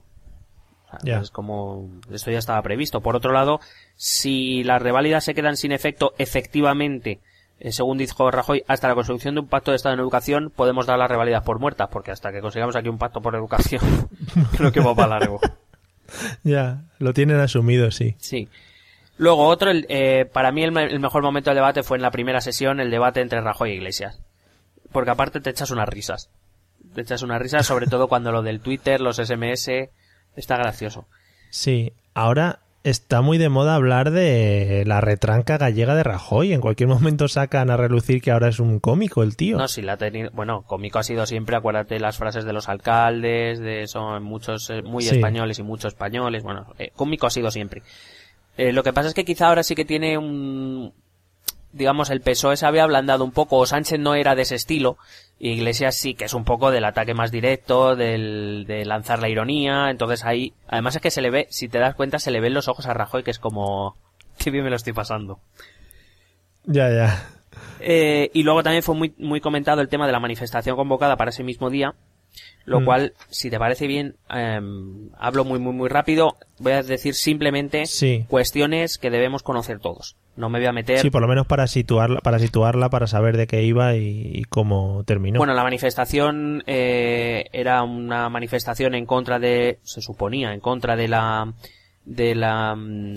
S2: O sea,
S1: Ya.
S2: Es como, esto ya estaba previsto. Por otro lado, si las reválidas se quedan sin efecto efectivamente, eh, según dijo Rajoy, hasta la construcción de un pacto de Estado en educación, podemos dar las reválidas por muertas, porque hasta que consigamos aquí un pacto por educación, creo que va para largo.
S1: Ya, lo tienen asumido, sí.
S2: Sí. Luego otro, el, eh, para mí el mejor momento del debate fue en la primera sesión, el debate entre Rajoy e Iglesias. Porque aparte te echas unas risas. Te echas unas risas, sobre todo cuando lo del Twitter, los SMS, está gracioso.
S1: Sí, ahora está muy de moda hablar de la retranca gallega de Rajoy. En cualquier momento sacan a relucir que ahora es un cómico el tío.
S2: No, si la ha tenido, bueno, cómico ha sido siempre, acuérdate las frases de los alcaldes, de son muchos eh, muy
S1: Sí.
S2: españoles y muchos españoles, bueno, eh, cómico ha sido siempre. Eh, lo que pasa es que quizá ahora sí que tiene un, digamos, el PSOE se había ablandado un poco, o Sánchez no era de ese estilo, y Iglesias sí que es un poco del ataque más directo, del, de lanzar la ironía, entonces ahí, además es que se le ve, si te das cuenta, se le ven los ojos a Rajoy, que es como, qué bien me lo estoy pasando.
S1: Ya, ya.
S2: Eh, y luego también fue muy, muy comentado el tema de la manifestación convocada para ese mismo día, lo
S1: Mm.
S2: cual, si te parece bien, em, hablo muy, muy, muy rápido. Voy a decir simplemente
S1: Sí.
S2: cuestiones que debemos conocer todos. No me voy a meter.
S1: Sí, por lo menos para situarla, para situarla, para saber de qué iba y, y cómo terminó.
S2: Bueno, la manifestación eh, era una manifestación en contra de, se suponía, en contra de la del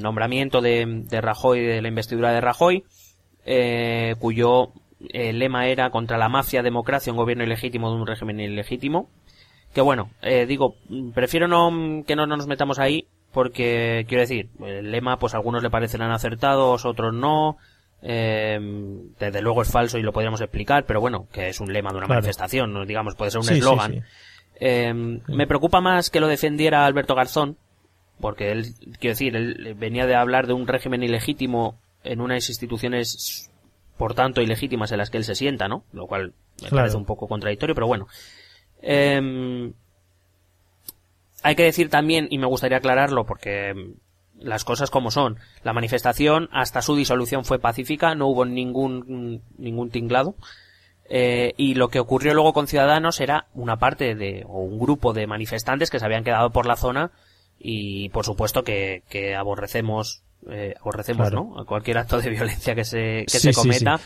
S2: nombramiento de, de Rajoy, de la investidura de Rajoy, eh, cuyo eh, lema era contra la mafia, democracia, un gobierno ilegítimo de un régimen ilegítimo. Que bueno, eh, digo, prefiero no que no, no nos metamos ahí porque quiero decir, el lema pues a algunos le parecerán acertados, otros no. Eh, desde luego es falso y lo podríamos explicar, pero bueno, que es un lema de una
S1: Claro.
S2: manifestación, no digamos, puede ser un
S1: Sí, sí,
S2: eslogan.
S1: sí.
S2: Eh, me preocupa más que lo defendiera Alberto Garzón, porque él, quiero decir, él venía de hablar de un régimen ilegítimo en unas instituciones, por tanto, ilegítimas en las que él se sienta, ¿no? Lo cual me
S1: Claro.
S2: parece un poco contradictorio, pero bueno. Eh, hay que decir también, y me gustaría aclararlo porque mm, las cosas como son, la manifestación hasta su disolución fue pacífica, no hubo ningún, ningún tinglado. Eh, y lo que ocurrió luego con Ciudadanos era una parte de, o un grupo de manifestantes que se habían quedado por la zona y por supuesto que, que aborrecemos, eh, aborrecemos,
S1: Claro.
S2: ¿no? Cualquier acto de violencia que se, que
S1: Sí,
S2: se
S1: sí,
S2: cometa,
S1: sí.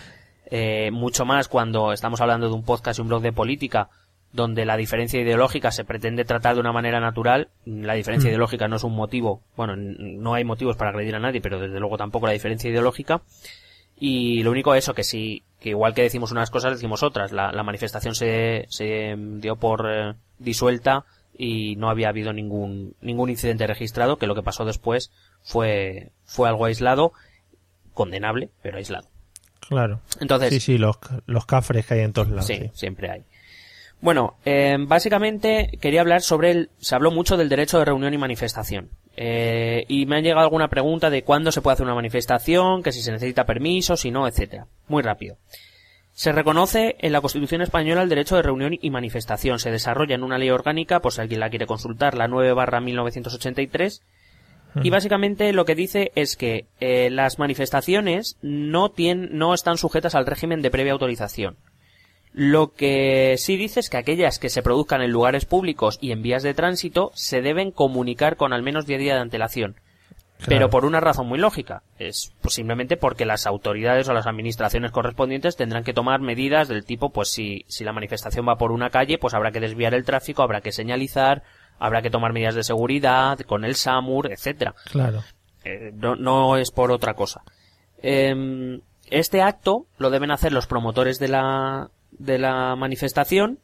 S2: eh, mucho más cuando estamos hablando de un podcast y un blog de política donde la diferencia ideológica se pretende tratar de una manera natural, la diferencia
S1: Mm.
S2: ideológica no es un motivo, bueno, no hay motivos para agredir a nadie, pero desde luego tampoco la diferencia ideológica. Y lo único es eso, que sí, que igual que decimos unas cosas, decimos otras. La, la manifestación se, se dio por eh, disuelta y no había habido ningún, ningún incidente registrado, que lo que pasó después fue, fue algo aislado, condenable, pero aislado.
S1: Claro.
S2: Entonces,
S1: Sí, sí, los, los cafres que hay en todos lados.
S2: Sí,
S1: sí.
S2: siempre hay. Bueno, eh, básicamente quería hablar sobre el... Se habló mucho del derecho de reunión y manifestación. Eh, y me han llegado alguna pregunta de cuándo se puede hacer una manifestación, que si se necesita permiso, si no, etcétera. Muy rápido. Se reconoce en la Constitución española el derecho de reunión y manifestación. Se desarrolla en una ley orgánica, por si alguien la quiere consultar, la 9 barra 1983. Y básicamente lo que dice es que eh, las manifestaciones no, tienen, no están sujetas al régimen de previa autorización. Lo que sí dice es que aquellas que se produzcan en lugares públicos y en vías de tránsito se deben comunicar con al menos 10 días de antelación.
S1: Claro.
S2: Pero por una razón muy lógica. Es pues, simplemente porque las autoridades o las administraciones correspondientes tendrán que tomar medidas del tipo, pues si, si la manifestación va por una calle, pues habrá que desviar el tráfico, habrá que señalizar, habrá que tomar medidas de seguridad con el SAMUR, etcétera.
S1: Claro.
S2: Eh, no, no es por otra cosa. Em, este acto lo deben hacer los promotores de la, de la manifestación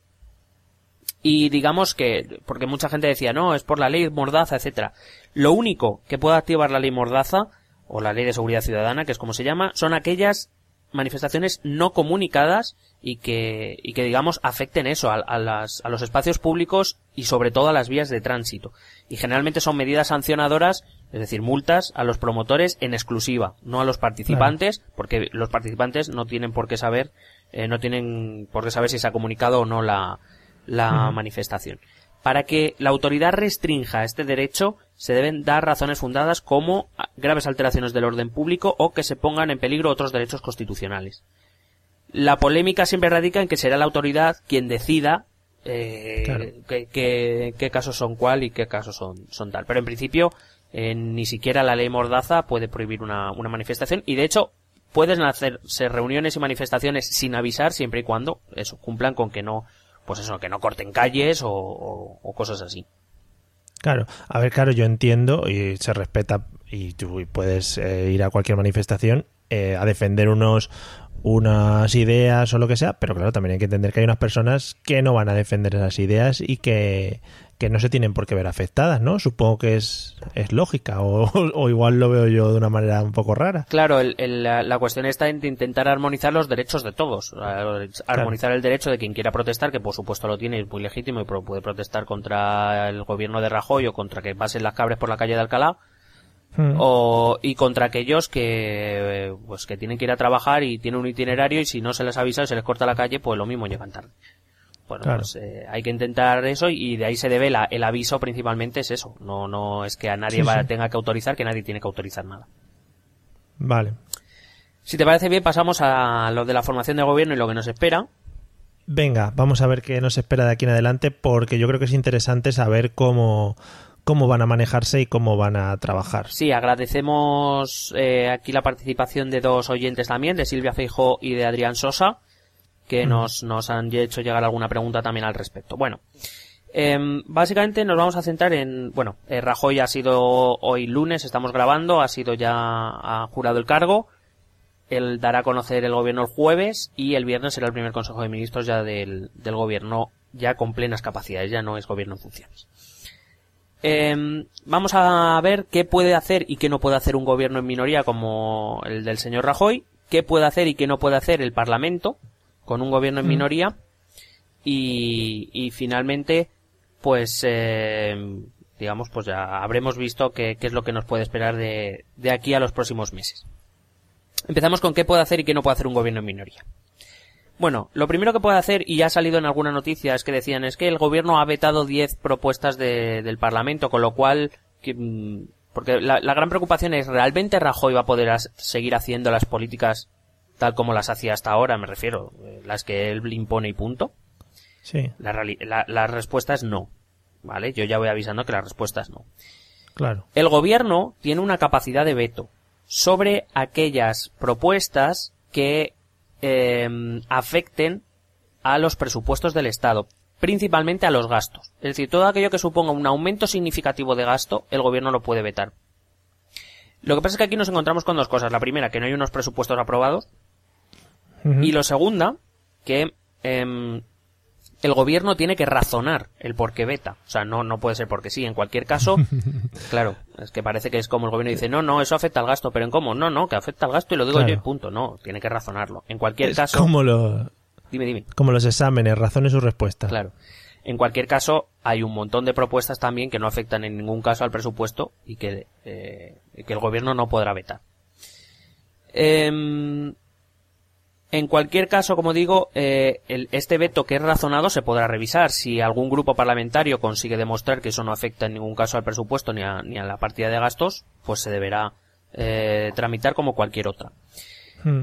S2: y digamos que, porque mucha gente decía, no, es por la ley Mordaza, etcétera. Lo único que puede activar la ley Mordaza, o la ley de seguridad ciudadana, que es como se llama, son aquellas manifestaciones no comunicadas y que, y que digamos afecten eso, a, las, a los espacios públicos y sobre todo a las vías de tránsito. Y generalmente son medidas sancionadoras, es decir, multas a los promotores en exclusiva, no a los participantes, porque los participantes no tienen por qué saber, eh, no tienen por qué saber si se ha comunicado o no la, la manifestación. Para que la autoridad restrinja este derecho, se deben dar razones fundadas como graves alteraciones del orden público o que se pongan en peligro otros derechos constitucionales. La polémica siempre radica en que será la autoridad quien decida eh, qué, casos son cuál y qué casos son, son tal. Pero en principio, eh, ni siquiera la ley Mordaza puede prohibir una, una manifestación y de hecho pueden hacerse reuniones y manifestaciones sin avisar siempre y cuando eso cumplan con que no pues eso, que no corten calles o, cosas así.
S1: Claro, a ver, claro, yo entiendo y se respeta y tú puedes eh, ir a cualquier manifestación eh, a defender unos unas ideas o lo que sea, pero claro, también hay que entender que hay unas personas que no van a defender esas ideas y que, que no se tienen por qué ver afectadas, ¿no? Supongo que es, es lógica o, igual lo veo yo de una manera un poco rara.
S2: Claro, la, cuestión está en intentar armonizar los derechos de todos. Armonizar el derecho de quien quiera protestar, que por supuesto lo tiene, es muy legítimo y puede protestar contra el gobierno de Rajoy o contra que pasen las cabres por la calle de Alcalá. Hmm. O, y contra aquellos que pues que tienen que ir a trabajar y tienen un itinerario y si no se les avisa y se les corta la calle pues lo mismo llegan tarde bueno, pues eh, hay que intentar eso y de ahí se debe la, el aviso principalmente es eso. No, no es que a nadie tenga que autorizar, que nadie tiene que autorizar nada.
S1: Vale.
S2: Si te parece bien, pasamos a lo de la formación de gobierno y lo que nos espera.
S1: Venga, vamos a ver qué nos espera de aquí en adelante, porque yo creo que es interesante saber cómo, cómo van a manejarse y cómo van a trabajar.
S2: Sí, agradecemos eh, aquí la participación de dos oyentes también, de Silvia Feijo y de Adrián Sosa que nos, nos han hecho llegar alguna pregunta también al respecto. Bueno, em, básicamente nos vamos a centrar en, bueno, eh, Rajoy ha sido hoy lunes, estamos grabando, ha sido ya, ha jurado el cargo, él dará a conocer el gobierno el jueves y el viernes será el primer consejo de ministros ya del, del gobierno, ya con plenas capacidades, ya no es gobierno en funciones. Em, vamos a ver qué puede hacer y qué no puede hacer un gobierno en minoría como el del señor Rajoy, qué puede hacer y qué no puede hacer el Parlamento, con un gobierno en minoría y, y finalmente pues eh, digamos pues ya habremos visto qué, es lo que nos puede esperar de, de aquí a los próximos meses. Empezamos con qué puede hacer y qué no puede hacer un gobierno en minoría. Bueno, lo primero que puede hacer, y ya ha salido en alguna noticia, es que decían, es que el gobierno ha vetado 10 propuestas de, del Parlamento, con lo cual, mm, porque la, la, gran preocupación es, ¿realmente Rajoy va a poder seguir haciendo las políticas tal como las hacía hasta ahora, me refiero, eh, las que él impone y punto.
S1: Sí.
S2: La, respuesta es no. ¿Vale? Yo ya voy avisando que la respuesta es no.
S1: Claro.
S2: El gobierno tiene una capacidad de veto sobre aquellas propuestas que em, afecten a los presupuestos del Estado, principalmente a los gastos. Es decir, todo aquello que suponga un aumento significativo de gasto, el gobierno lo puede vetar. Lo que pasa es que aquí nos encontramos con dos cosas. La primera, que no hay unos presupuestos aprobados, y lo segunda, que em, el gobierno tiene que razonar el por qué veta. O sea, no, no puede ser porque sí. En cualquier caso, claro, es que parece que es como el gobierno dice, no, no, eso afecta al gasto, pero ¿en cómo? No, no, que afecta al gasto y lo digo yo y punto. No, tiene que razonarlo. En cualquier caso.
S1: Como lo...
S2: Dime, dime.
S1: Como los exámenes, razone su respuesta.
S2: Claro. En cualquier caso, hay un montón de propuestas también que no afectan en ningún caso al presupuesto y que, eh, que el gobierno no podrá vetar. Eh, en cualquier caso, como digo, eh, este veto que es razonado se podrá revisar. Si algún grupo parlamentario consigue demostrar que eso no afecta en ningún caso al presupuesto ni a, ni a la partida de gastos, pues se deberá eh, tramitar como cualquier otra. Hmm.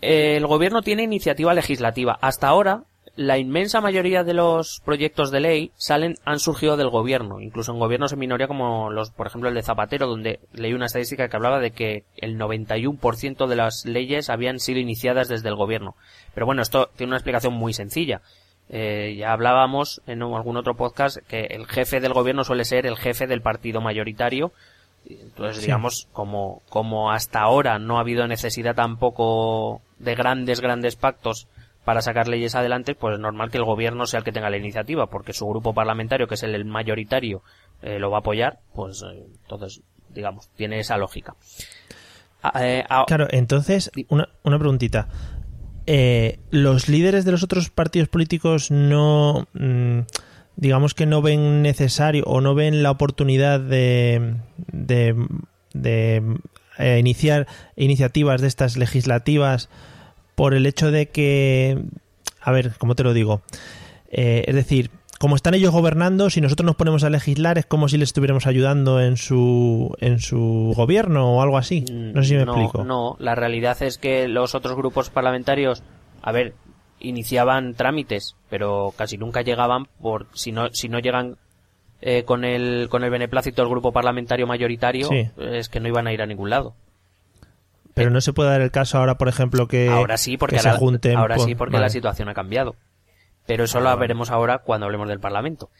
S2: el gobierno tiene iniciativa legislativa. Hasta ahora, la inmensa mayoría de los proyectos de ley salen, han surgido del gobierno, incluso en gobiernos en minoría como los, por ejemplo, el de Zapatero, donde leí una estadística que hablaba de que el 91% de las leyes habían sido iniciadas desde el gobierno. Pero bueno, esto tiene una explicación muy sencilla. Eh, ya hablábamos en algún otro podcast que el jefe del gobierno suele ser el jefe del partido mayoritario. Entonces, digamos, como, como hasta ahora no ha habido necesidad tampoco de grandes, grandes pactos para sacar leyes adelante, pues es normal que el gobierno sea el que tenga la iniciativa, porque su grupo parlamentario, que es el mayoritario, eh, lo va a apoyar, pues eh, entonces, digamos, tiene esa lógica. Eh, a-
S1: Claro, entonces, una, una preguntita. Eh, ¿Los líderes de los otros partidos políticos no, mm, digamos que no ven necesario o no ven la oportunidad de, de, de, iniciar iniciativas de estas legislativas por el hecho de que, a ver, ¿cómo te lo digo? Eh, es decir, como están ellos gobernando, si nosotros nos ponemos a legislar es como si les estuviéramos ayudando en su, en su gobierno o algo así. No sé si me
S2: no,
S1: explico.
S2: No, la realidad es que los otros grupos parlamentarios, a ver, iniciaban trámites, pero casi nunca llegaban por si no si no llegan eh, con el con el beneplácito del grupo parlamentario mayoritario,
S1: Sí.
S2: es que no iban a ir a ningún lado.
S1: Pero no se puede dar el caso ahora, por ejemplo, que,
S2: ahora sí, porque
S1: que se
S2: ahora,
S1: junten.
S2: ahora
S1: por-
S2: sí, porque
S1: vale.
S2: la situación ha cambiado. Pero eso
S1: Vale,
S2: lo veremos ahora cuando hablemos del Parlamento.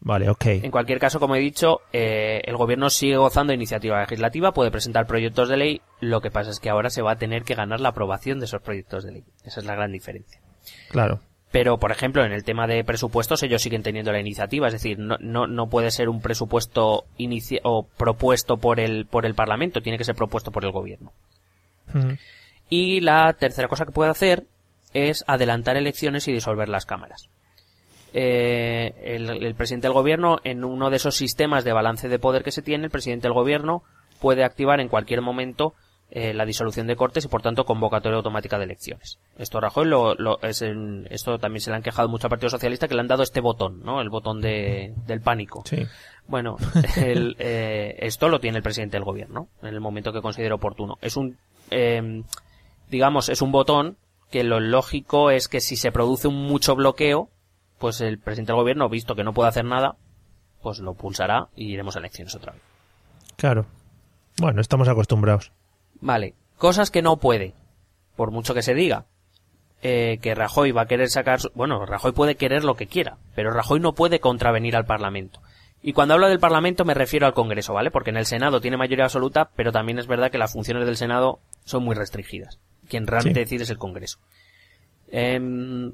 S1: Vale, ok.
S2: En cualquier caso, como he dicho, eh, el gobierno sigue gozando de iniciativa legislativa, puede presentar proyectos de ley, lo que pasa es que ahora se va a tener que ganar la aprobación de esos proyectos de ley. Esa es la gran diferencia.
S1: Claro.
S2: Pero, por ejemplo, en el tema de presupuestos, ellos siguen teniendo la iniciativa, es decir, no, no, no puede ser un presupuesto inici- o propuesto por el, por el Parlamento, tiene que ser propuesto por el gobierno. Y la tercera cosa que puede hacer es adelantar elecciones y disolver las cámaras. Eh, el, el presidente del gobierno, en uno de esos sistemas de balance de poder que se tiene, el presidente del gobierno puede activar en cualquier momento eh, la disolución de cortes y por tanto convocatoria automática de elecciones. Esto Rajoy lo, lo- es en- esto también se le han quejado mucho al Partido Socialista que le han dado este botón, ¿no? El botón de, del pánico.
S1: Sí.
S2: Bueno, el, eh, esto lo tiene el presidente del gobierno en el momento que considere oportuno. Es un, eh, digamos, es un botón que lo lógico es que si se produce un mucho bloqueo, pues el presidente del gobierno, visto que no puede hacer nada, pues lo pulsará y iremos a elecciones otra vez.
S1: Claro. Bueno, estamos acostumbrados.
S2: Vale, cosas que no puede, por mucho que se diga. Eh, que Rajoy va a querer sacar, su- bueno, Rajoy puede querer lo que quiera, pero Rajoy no puede contravenir al Parlamento. Y cuando hablo del Parlamento me refiero al Congreso, ¿vale? Porque en el Senado tiene mayoría absoluta, pero también es verdad que las funciones del Senado son muy restringidas. Quien realmente
S1: Sí.
S2: decide es el Congreso. Em,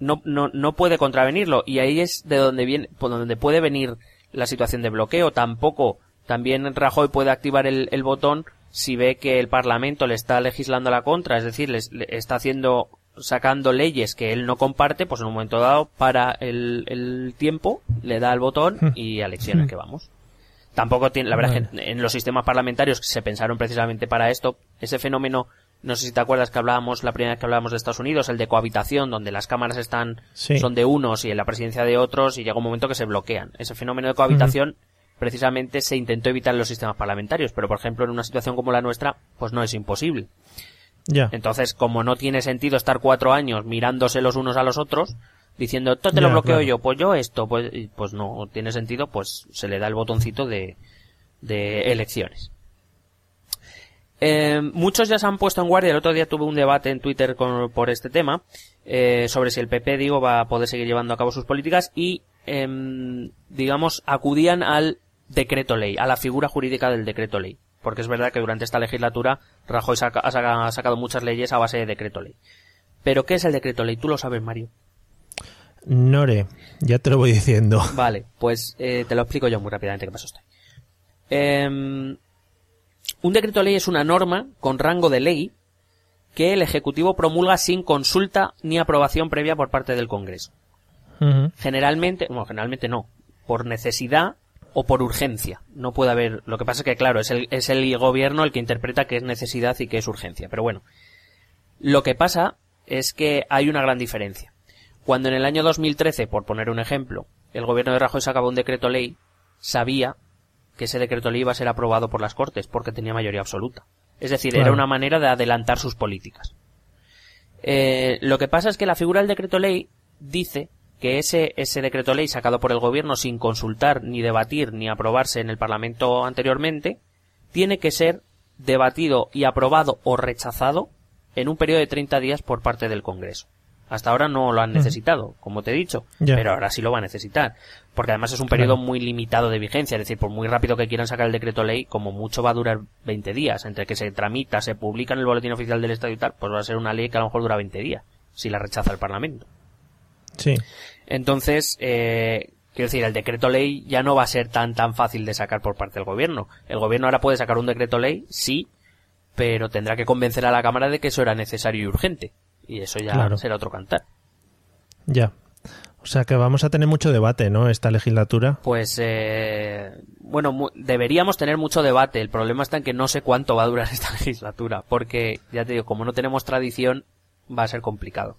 S2: no, no, no puede contravenirlo y ahí es de donde viene, por donde puede venir la situación de bloqueo. Tampoco, también Rajoy puede activar el, el botón si ve que el Parlamento le está legislando a la contra, es decir, les- le está haciendo, sacando leyes que él no comparte, pues en un momento dado para el, el tiempo, le da el botón y a elecciones que vamos. Tampoco tiene, la verdad es que en los sistemas parlamentarios que se pensaron precisamente para esto, ese fenómeno, no sé si te acuerdas que hablábamos la primera vez que hablábamos de Estados Unidos, el de cohabitación, donde las cámaras están,
S1: Sí.
S2: son de unos y en la presidencia de otros y llega un momento que se bloquean. Ese fenómeno de cohabitación precisamente se intentó evitar en los sistemas parlamentarios, pero por ejemplo en una situación como la nuestra, pues no es imposible.
S1: Ya.
S2: Entonces, como no tiene sentido estar cuatro años mirándose los unos a los otros, diciendo, todo te lo
S1: Ya,
S2: bloqueo
S1: claro.
S2: yo, pues yo esto, pues, pues no tiene sentido, pues se le da el botoncito de, de elecciones. Eh, muchos ya se han puesto en guardia. El otro día tuve un debate en Twitter con- por este tema eh, sobre si el PP, digo, va a poder seguir llevando a cabo sus políticas y, em, digamos, acudían al decreto ley, a la figura jurídica del decreto ley. Porque es verdad que durante esta legislatura Rajoy saca- ha sacado muchas leyes a base de decreto ley. Pero ¿qué es el decreto ley? Tú lo sabes, Mario.
S1: Nore, ya te lo voy diciendo.
S2: Vale, pues eh, te lo explico yo muy rápidamente qué pasó esto. Em, un decreto ley es una norma con rango de ley que el Ejecutivo promulga sin consulta ni aprobación previa por parte del Congreso. Generalmente, bueno, generalmente no, por necesidad o por urgencia. No puede haber, lo que pasa es que claro, es el, es el gobierno el que interpreta que es necesidad y que es urgencia. Pero bueno, lo que pasa es que hay una gran diferencia. Cuando en el año 2013, por poner un ejemplo, el gobierno de Rajoy sacaba un decreto ley, sabía que ese decreto ley iba a ser aprobado por las Cortes porque tenía mayoría absoluta. Es decir,
S1: Claro.
S2: era una manera de adelantar sus políticas. Eh, lo que pasa es que la figura del decreto ley dice que ese, ese decreto ley sacado por el gobierno sin consultar, ni debatir, ni aprobarse en el Parlamento anteriormente, tiene que ser debatido y aprobado o rechazado en un periodo de 30 días por parte del Congreso. Hasta ahora no lo han necesitado, como te he dicho, pero ahora sí lo va a necesitar. Porque además es un
S1: Claro.
S2: periodo muy limitado de vigencia, es decir, por muy rápido que quieran sacar el decreto ley, como mucho va a durar 20 días. Entre que se tramita, se publica en el boletín oficial del Estado y tal, pues va a ser una ley que a lo mejor dura 20 días, si la rechaza el Parlamento.
S1: Sí.
S2: Entonces, eh, quiero decir, el decreto ley ya no va a ser tan tan fácil de sacar por parte del gobierno. El gobierno ahora puede sacar un decreto ley, sí, pero tendrá que convencer a la Cámara de que eso era necesario y urgente. Y eso ya será otro cantar.
S1: Ya. O sea que vamos a tener mucho debate, ¿no? Esta legislatura.
S2: Pues, eh, bueno, deberíamos tener mucho debate. El problema está en que no sé cuánto va a durar esta legislatura. Porque, ya te digo, como no tenemos tradición, va a ser complicado.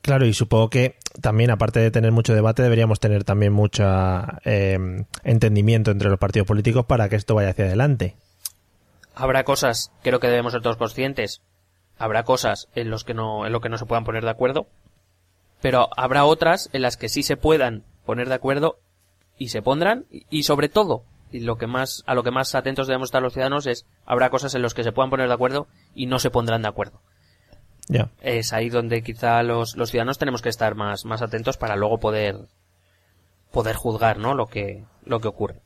S1: Claro, y supongo que también, aparte de tener mucho debate, deberíamos tener también mucho eh, entendimiento entre los partidos políticos para que esto vaya hacia adelante.
S2: Habrá cosas, creo que debemos ser todos conscientes, habrá cosas en los que no, en lo que no se puedan poner de acuerdo, pero habrá otras en las que sí se puedan poner de acuerdo y se pondrán, y sobre todo, y lo que más, a lo que más atentos debemos estar los ciudadanos es, habrá cosas en las que se puedan poner de acuerdo y no se pondrán de acuerdo.
S1: Ya.
S2: Es ahí donde quizá los, los ciudadanos tenemos que estar más, más atentos para luego poder, poder juzgar, ¿no? Lo que, lo que ocurre.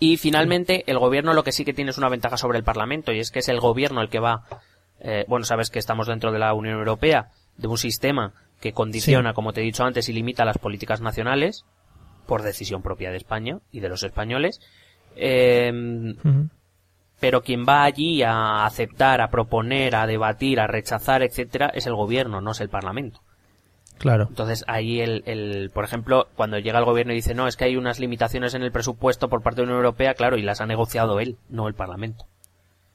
S2: Y finalmente, el gobierno lo que sí que tiene es una ventaja sobre el Parlamento, y es que es el gobierno el que va, eh, bueno, sabes que estamos dentro de la Unión Europea, de un sistema que condiciona, como te he dicho antes, y limita las políticas nacionales, por decisión propia de España y de los españoles. Em, pero quien va allí a aceptar, a proponer, a debatir, a rechazar, etcétera, es el gobierno, no es el Parlamento.
S1: Claro.
S2: Entonces ahí el, el, por ejemplo, cuando llega el gobierno y dice no, es que hay unas limitaciones en el presupuesto por parte de la Unión Europea, claro, y las ha negociado él, no el Parlamento.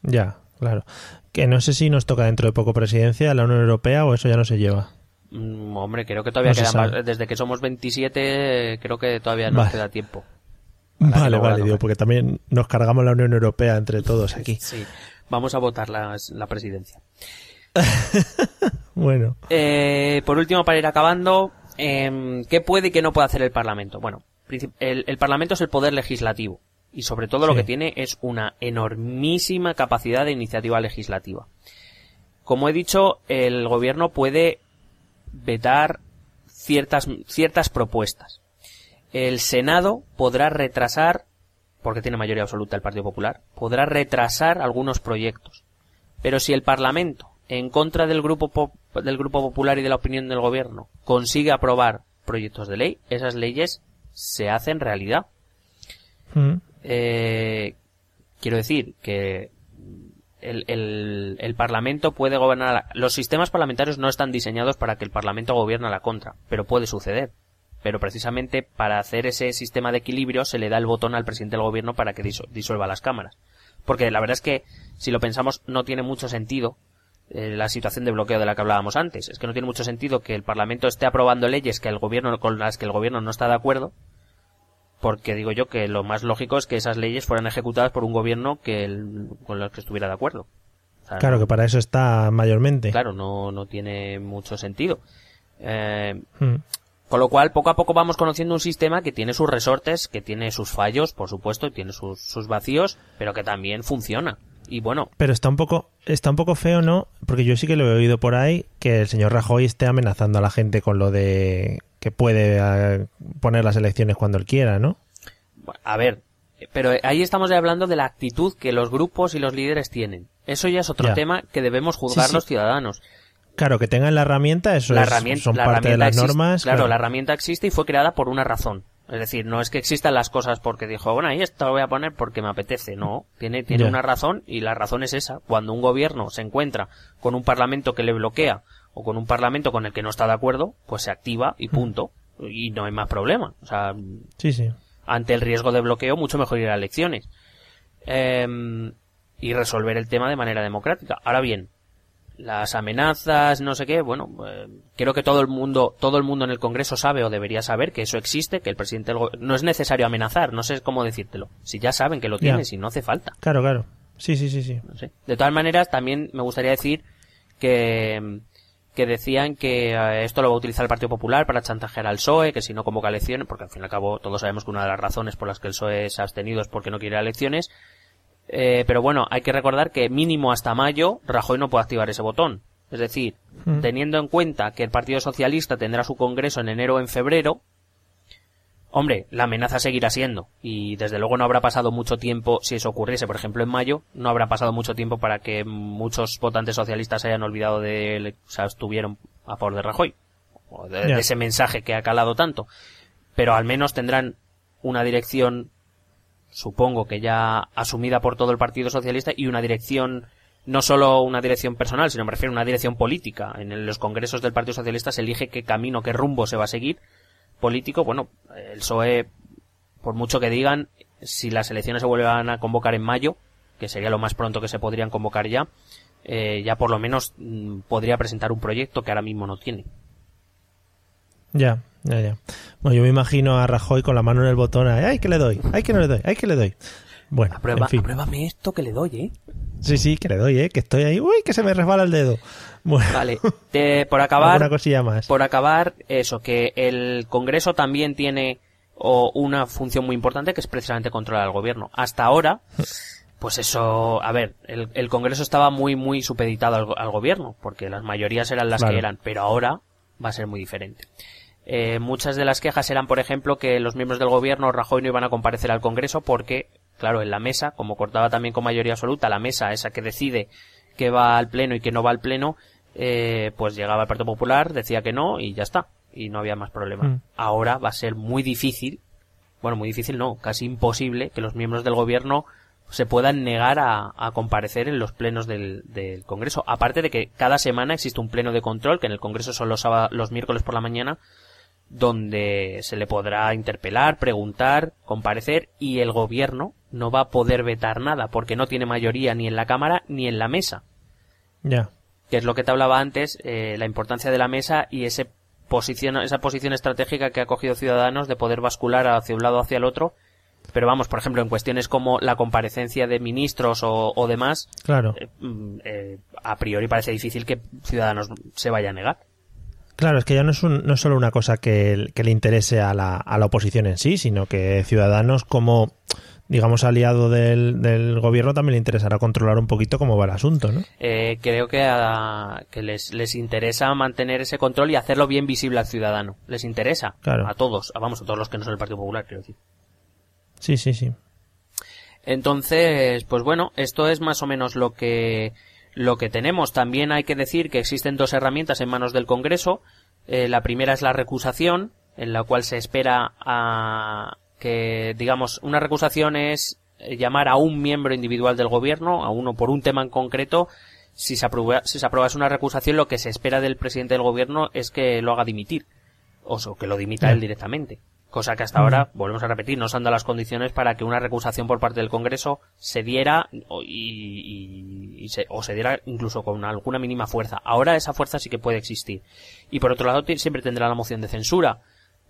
S1: Ya, claro. Que no sé si nos toca dentro de poco presidencia la Unión Europea o eso ya no se lleva.
S2: Mm, hombre, creo que todavía queda más. Desde que somos 27, creo que todavía nos queda tiempo.
S1: Vale, vale, digo, porque también nos cargamos la Unión Europea entre todos aquí.
S2: Sí, vamos a votar la, la presidencia.
S1: bueno.
S2: Eh, por último, para ir acabando, eh, ¿qué puede y qué no puede hacer el Parlamento? Bueno, el, Parlamento es el poder legislativo y sobre todo lo que tiene es una enormísima capacidad de iniciativa legislativa. Como he dicho, el gobierno puede vetar ciertas, ciertas propuestas. El Senado podrá retrasar, porque tiene mayoría absoluta el Partido Popular, podrá retrasar algunos proyectos. Pero si el Parlamento en contra del grupo, del grupo popular y de la opinión del gobierno consigue aprobar proyectos de ley, esas leyes se hacen realidad. Mm. Eh, quiero decir que el, el, Parlamento puede gobernar. Los sistemas parlamentarios no están diseñados para que el Parlamento gobierne a la contra, pero puede suceder. Pero precisamente para hacer ese sistema de equilibrio se le da el botón al presidente del gobierno para que disuelva las cámaras. Porque la verdad es que, si lo pensamos, no tiene mucho sentido eh, la situación de bloqueo de la que hablábamos antes. Es que no tiene mucho sentido que el Parlamento esté aprobando leyes que el gobierno, con las que el gobierno no está de acuerdo, porque digo yo que lo más lógico es que esas leyes fueran ejecutadas por un gobierno que con los que estuviera de acuerdo.
S1: claro, que para eso está mayormente.
S2: Claro, no, no tiene mucho sentido. Eh, hmm. Con lo cual, poco a poco vamos conociendo un sistema que tiene sus resortes, que tiene sus fallos, por supuesto, y tiene sus, sus vacíos, pero que también funciona. Y bueno.
S1: Pero está un poco, está un poco feo, ¿no? Porque yo sí que lo he oído por ahí que el señor Rajoy esté amenazando a la gente con lo de que puede eh, poner las elecciones cuando él quiera, ¿no?
S2: A ver, pero ahí estamos hablando de la actitud que los grupos y los líderes tienen. Eso ya es otro tema que debemos juzgar los ciudadanos.
S1: Claro, que tengan la herramienta, eso
S2: la
S1: son parte de las normas.
S2: claro, la herramienta existe y fue creada por una razón. Es decir, no es que existan las cosas porque dijo, bueno, ahí esto lo voy a poner porque me apetece. No, tiene, tiene una razón y la razón es esa. Cuando un gobierno se encuentra con un parlamento que le bloquea o con un parlamento con el que no está de acuerdo, pues se activa y punto. Y no hay más problema. O sea,
S1: sí, sí.
S2: ante el riesgo de bloqueo, mucho mejor ir a elecciones. Em, y resolver el tema de manera democrática. Ahora bien, las amenazas, no sé qué, bueno, eh, creo que todo el mundo, todo el mundo en el Congreso sabe o debería saber que eso existe, que el presidente no es necesario amenazar, no sé cómo decírtelo. Si ya saben que lo tiene, si no hace falta.
S1: Claro, claro. Sí, sí, sí, sí.
S2: De todas maneras, también me gustaría decir que que decían que eh, esto lo va a utilizar el Partido Popular para chantajear al PSOE, que si no convoca elecciones, porque al fin y al cabo todos sabemos que una de las razones por las que el PSOE se ha abstenido es porque no quiere elecciones, eh, pero bueno, hay que recordar que mínimo hasta mayo Rajoy no puede activar ese botón. Es decir, mm. teniendo en cuenta que el Partido Socialista tendrá su congreso en enero o en febrero, hombre, la amenaza seguirá siendo. Y desde luego no habrá pasado mucho tiempo, si eso ocurriese, por ejemplo, en mayo, no habrá pasado mucho tiempo para que muchos votantes socialistas se hayan olvidado de, o sea, estuvieron a favor de Rajoy. O de ese mensaje que ha calado tanto. Pero al menos tendrán una dirección supongo que ya asumida por todo el Partido Socialista y una dirección no solo una dirección personal, sino me refiero a una dirección política. En los congresos del Partido Socialista se elige qué camino, qué rumbo se va a seguir político. Bueno, el PSOE, por mucho que digan, si las elecciones se vuelvan a convocar en mayo, que sería lo más pronto que se podrían convocar ya, eh, ya por lo menos mm, podría presentar un proyecto que ahora mismo no tiene.
S1: Ya, ya, ya. Bueno, yo me imagino a Rajoy con la mano en el botón, ¡ay, que le doy! ¡ay, que no le doy! ¡ay, que le doy! Bueno,
S2: Aprueba,
S1: en fin.
S2: apruébame esto que le doy, ¿eh?
S1: Sí, sí, que le doy, ¿eh? Que estoy ahí, ¡uy, que se me resbala el dedo! Bueno,
S2: Vale, te- por acabar,
S1: alguna cosilla más.
S2: por acabar, eso, que el Congreso también tiene o, una función muy importante que es precisamente controlar al gobierno. Hasta ahora, pues eso, a ver, el, el Congreso estaba muy, muy supeditado al, go- al gobierno, porque las mayorías eran las que eran, pero ahora va a ser muy diferente. Eh, muchas de las quejas eran, por ejemplo, que los miembros del gobierno Rajoy no iban a comparecer al Congreso porque, claro, en la mesa, como cortaba también con mayoría absoluta, la mesa esa que decide que va al pleno y que no va al pleno, eh, pues llegaba el Partido Popular, decía que no y ya está. Y no había más problema.
S1: Mm.
S2: Ahora va a ser muy difícil, bueno, muy difícil no, casi imposible que los miembros del gobierno se puedan negar a, a comparecer en los plenos del, del Congreso. Aparte de que cada semana existe un pleno de control, que en el Congreso son los, los miércoles por la mañana, donde se le podrá interpelar, preguntar, comparecer y el gobierno no va a poder vetar nada porque no tiene mayoría ni en la Cámara ni en la mesa
S1: Ya.
S2: que es lo que te hablaba antes, eh, la importancia de la mesa y ese posición, esa posición estratégica que ha cogido Ciudadanos de poder bascular hacia un lado o hacia el otro. Pero vamos, por ejemplo, en cuestiones como la comparecencia de ministros o, o demás,
S1: Claro.
S2: eh, mm, eh, a priori parece difícil que Ciudadanos se vaya a negar.
S1: Claro, es que ya no es, un- no es solo una cosa que, que le interese a la, a la oposición en sí, sino que Ciudadanos como, digamos, aliado del, del gobierno también le interesará controlar un poquito cómo va el asunto, ¿no?
S2: Eh, creo que, a- que les, les interesa mantener ese control y hacerlo bien visible al ciudadano. Les interesa.
S1: Claro.
S2: A todos, a- vamos, a todos los que no son el Partido Popular, quiero decir.
S1: Sí, sí, sí.
S2: Entonces, pues bueno, esto es más o menos lo que lo que tenemos. También hay que decir que existen dos herramientas en manos del Congreso. Eh, la primera es la recusación, en la cual se espera a que, digamos, una recusación es eh, llamar a un miembro individual del gobierno, a uno por un tema en concreto. Si se aprueba, si se aprueba una recusación, lo que se espera del presidente del gobierno es que lo haga dimitir. O que lo dimita él directamente. Cosa que hasta ahora, volvemos a repetir, no se han dado las condiciones para que una recusación por parte del Congreso se diera o, y, y- y se, o se diera incluso con alguna mínima fuerza. Ahora esa fuerza sí que puede existir. Y por otro lado, siempre tendrá la moción de censura.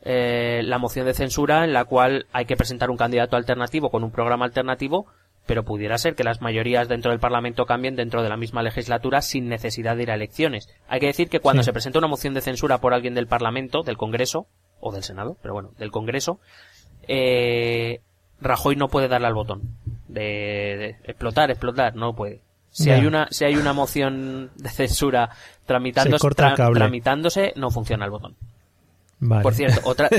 S2: Eh, la moción de censura en la cual hay que presentar un candidato alternativo con un programa alternativo, pero pudiera ser que las mayorías dentro del Parlamento cambien dentro de la misma legislatura sin necesidad de ir a elecciones. Hay que decir que cuando
S1: Sí.
S2: se presenta una moción de censura por alguien del Parlamento, del Congreso, o del Senado, pero bueno, del Congreso, eh, Rajoy no puede darle al botón de, de explotar, explotar, no puede. Si hay una, si hay una moción de censura tramitándose, tra- tramitándose, no funciona el botón.
S1: Vale.
S2: Por cierto, otra.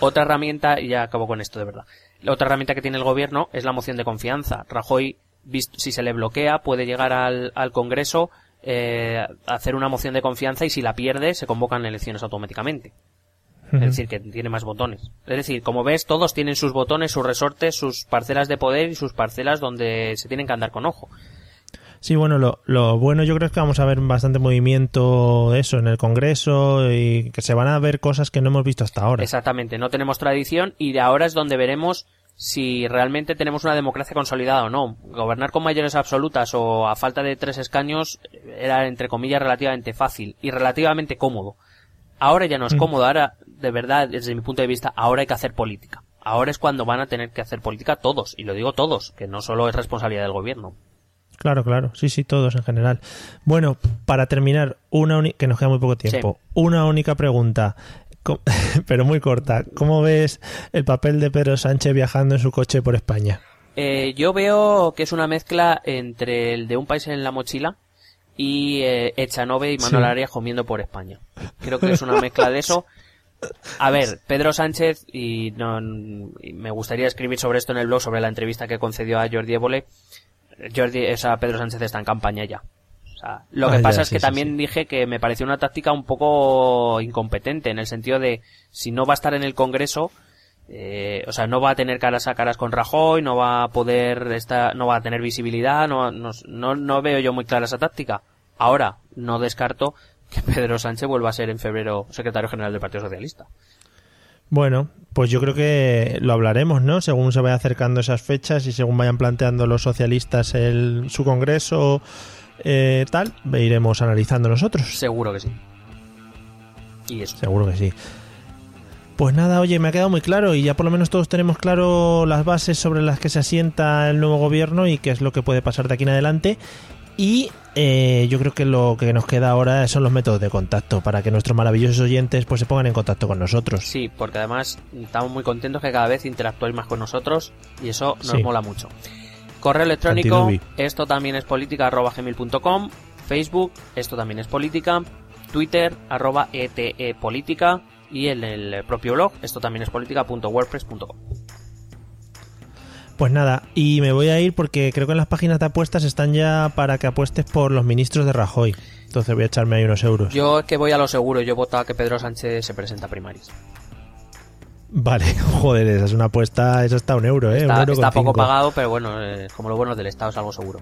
S2: Otra herramienta, y ya acabo con esto de verdad. La otra herramienta que tiene el gobierno es la moción de confianza. Rajoy, visto- si se le bloquea, puede llegar al, al Congreso, eh, hacer una moción de confianza y si la pierde, se convocan elecciones automáticamente. Es decir, que tiene más botones. Es decir, como ves, todos tienen sus botones, sus resortes, sus parcelas de poder y sus parcelas donde se tienen que andar con ojo.
S1: Sí, bueno, lo, lo bueno yo creo es que vamos a ver bastante movimiento de eso en el Congreso y que se van a ver cosas que no hemos visto hasta ahora.
S2: Exactamente, no tenemos tradición y de ahora es donde veremos si realmente tenemos una democracia consolidada o no. Gobernar con mayorías absolutas o a falta de tres escaños era, entre comillas, relativamente fácil y relativamente cómodo. Ahora ya no es cómodo, ahora, de verdad, desde mi punto de vista, ahora hay que hacer política. Ahora es cuando van a tener que hacer política todos, y lo digo todos, que no solo es responsabilidad del gobierno.
S1: Claro, claro, sí, sí, todos en general. Bueno, para terminar, una que nos queda muy poco tiempo, una única pregunta, pero muy corta. ¿Cómo ves el papel de Pedro Sánchez viajando en su coche por España?
S2: Eh, yo veo que es una mezcla entre el de un país en la mochila y eh, Echanove y Manuel
S1: Sí.
S2: Arias comiendo por España. Creo que es una mezcla de eso. A ver, Pedro Sánchez, y, no, y me gustaría escribir sobre esto en el blog, sobre la entrevista que concedió a Jordi Évole. Jordi, o sea, Pedro Sánchez está en campaña ya. O sea, lo que
S1: Ah, ya,
S2: pasa es
S1: sí,
S2: que
S1: sí,
S2: también dije que me pareció una táctica un poco incompetente, en el sentido de, si no va a estar en el Congreso, eh, o sea, no va a tener caras a caras con Rajoy, no va a poder estar, no va a tener visibilidad, no, no, no, no veo yo muy clara esa táctica. Ahora, no descarto que Pedro Sánchez vuelva a ser en febrero secretario general del Partido Socialista.
S1: Bueno, pues yo creo que lo hablaremos, ¿no? Según se vaya acercando esas fechas y según vayan planteando los socialistas el, su congreso, eh, tal, iremos analizando nosotros.
S2: Seguro que sí. Y eso.
S1: Seguro que sí. Pues nada, oye, me ha quedado muy claro y ya por lo menos todos tenemos claro las bases sobre las que se asienta el nuevo gobierno y qué es lo que puede pasar de aquí en adelante. Y eh, yo creo que lo que nos queda ahora son los métodos de contacto para que nuestros maravillosos oyentes pues se pongan en contacto con nosotros.
S2: Sí, porque además estamos muy contentos que cada vez interactuáis más con nosotros y eso nos
S1: Sí.
S2: mola mucho. Correo electrónico, esto también es política, arroba Facebook, esto también es política, Twitter, arroba ETE política y en el propio blog, esto también es política.wordpress.com.
S1: Pues nada, y me voy a ir porque creo que en las páginas de apuestas están ya para que apuestes por los ministros de Rajoy. Entonces voy a echarme ahí unos euros.
S2: Yo es que voy a lo seguro, yo he votado a que Pedro Sánchez se presenta a primarias.
S1: Vale, joder, esa es una apuesta, eso está un euro, ¿eh? Un
S2: Está,
S1: euro
S2: está poco
S1: cinco.
S2: pagado, pero bueno, eh, como lo bueno del Estado es algo seguro.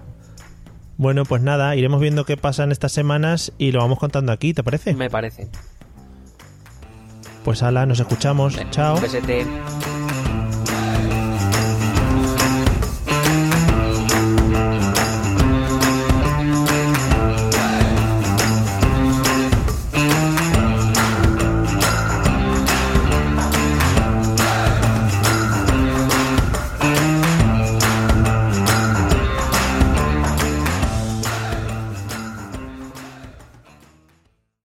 S1: Bueno, pues nada, iremos viendo qué pasa en estas semanas y lo vamos contando aquí, ¿te parece?
S2: Me parece.
S1: Pues ala, nos escuchamos. Chao.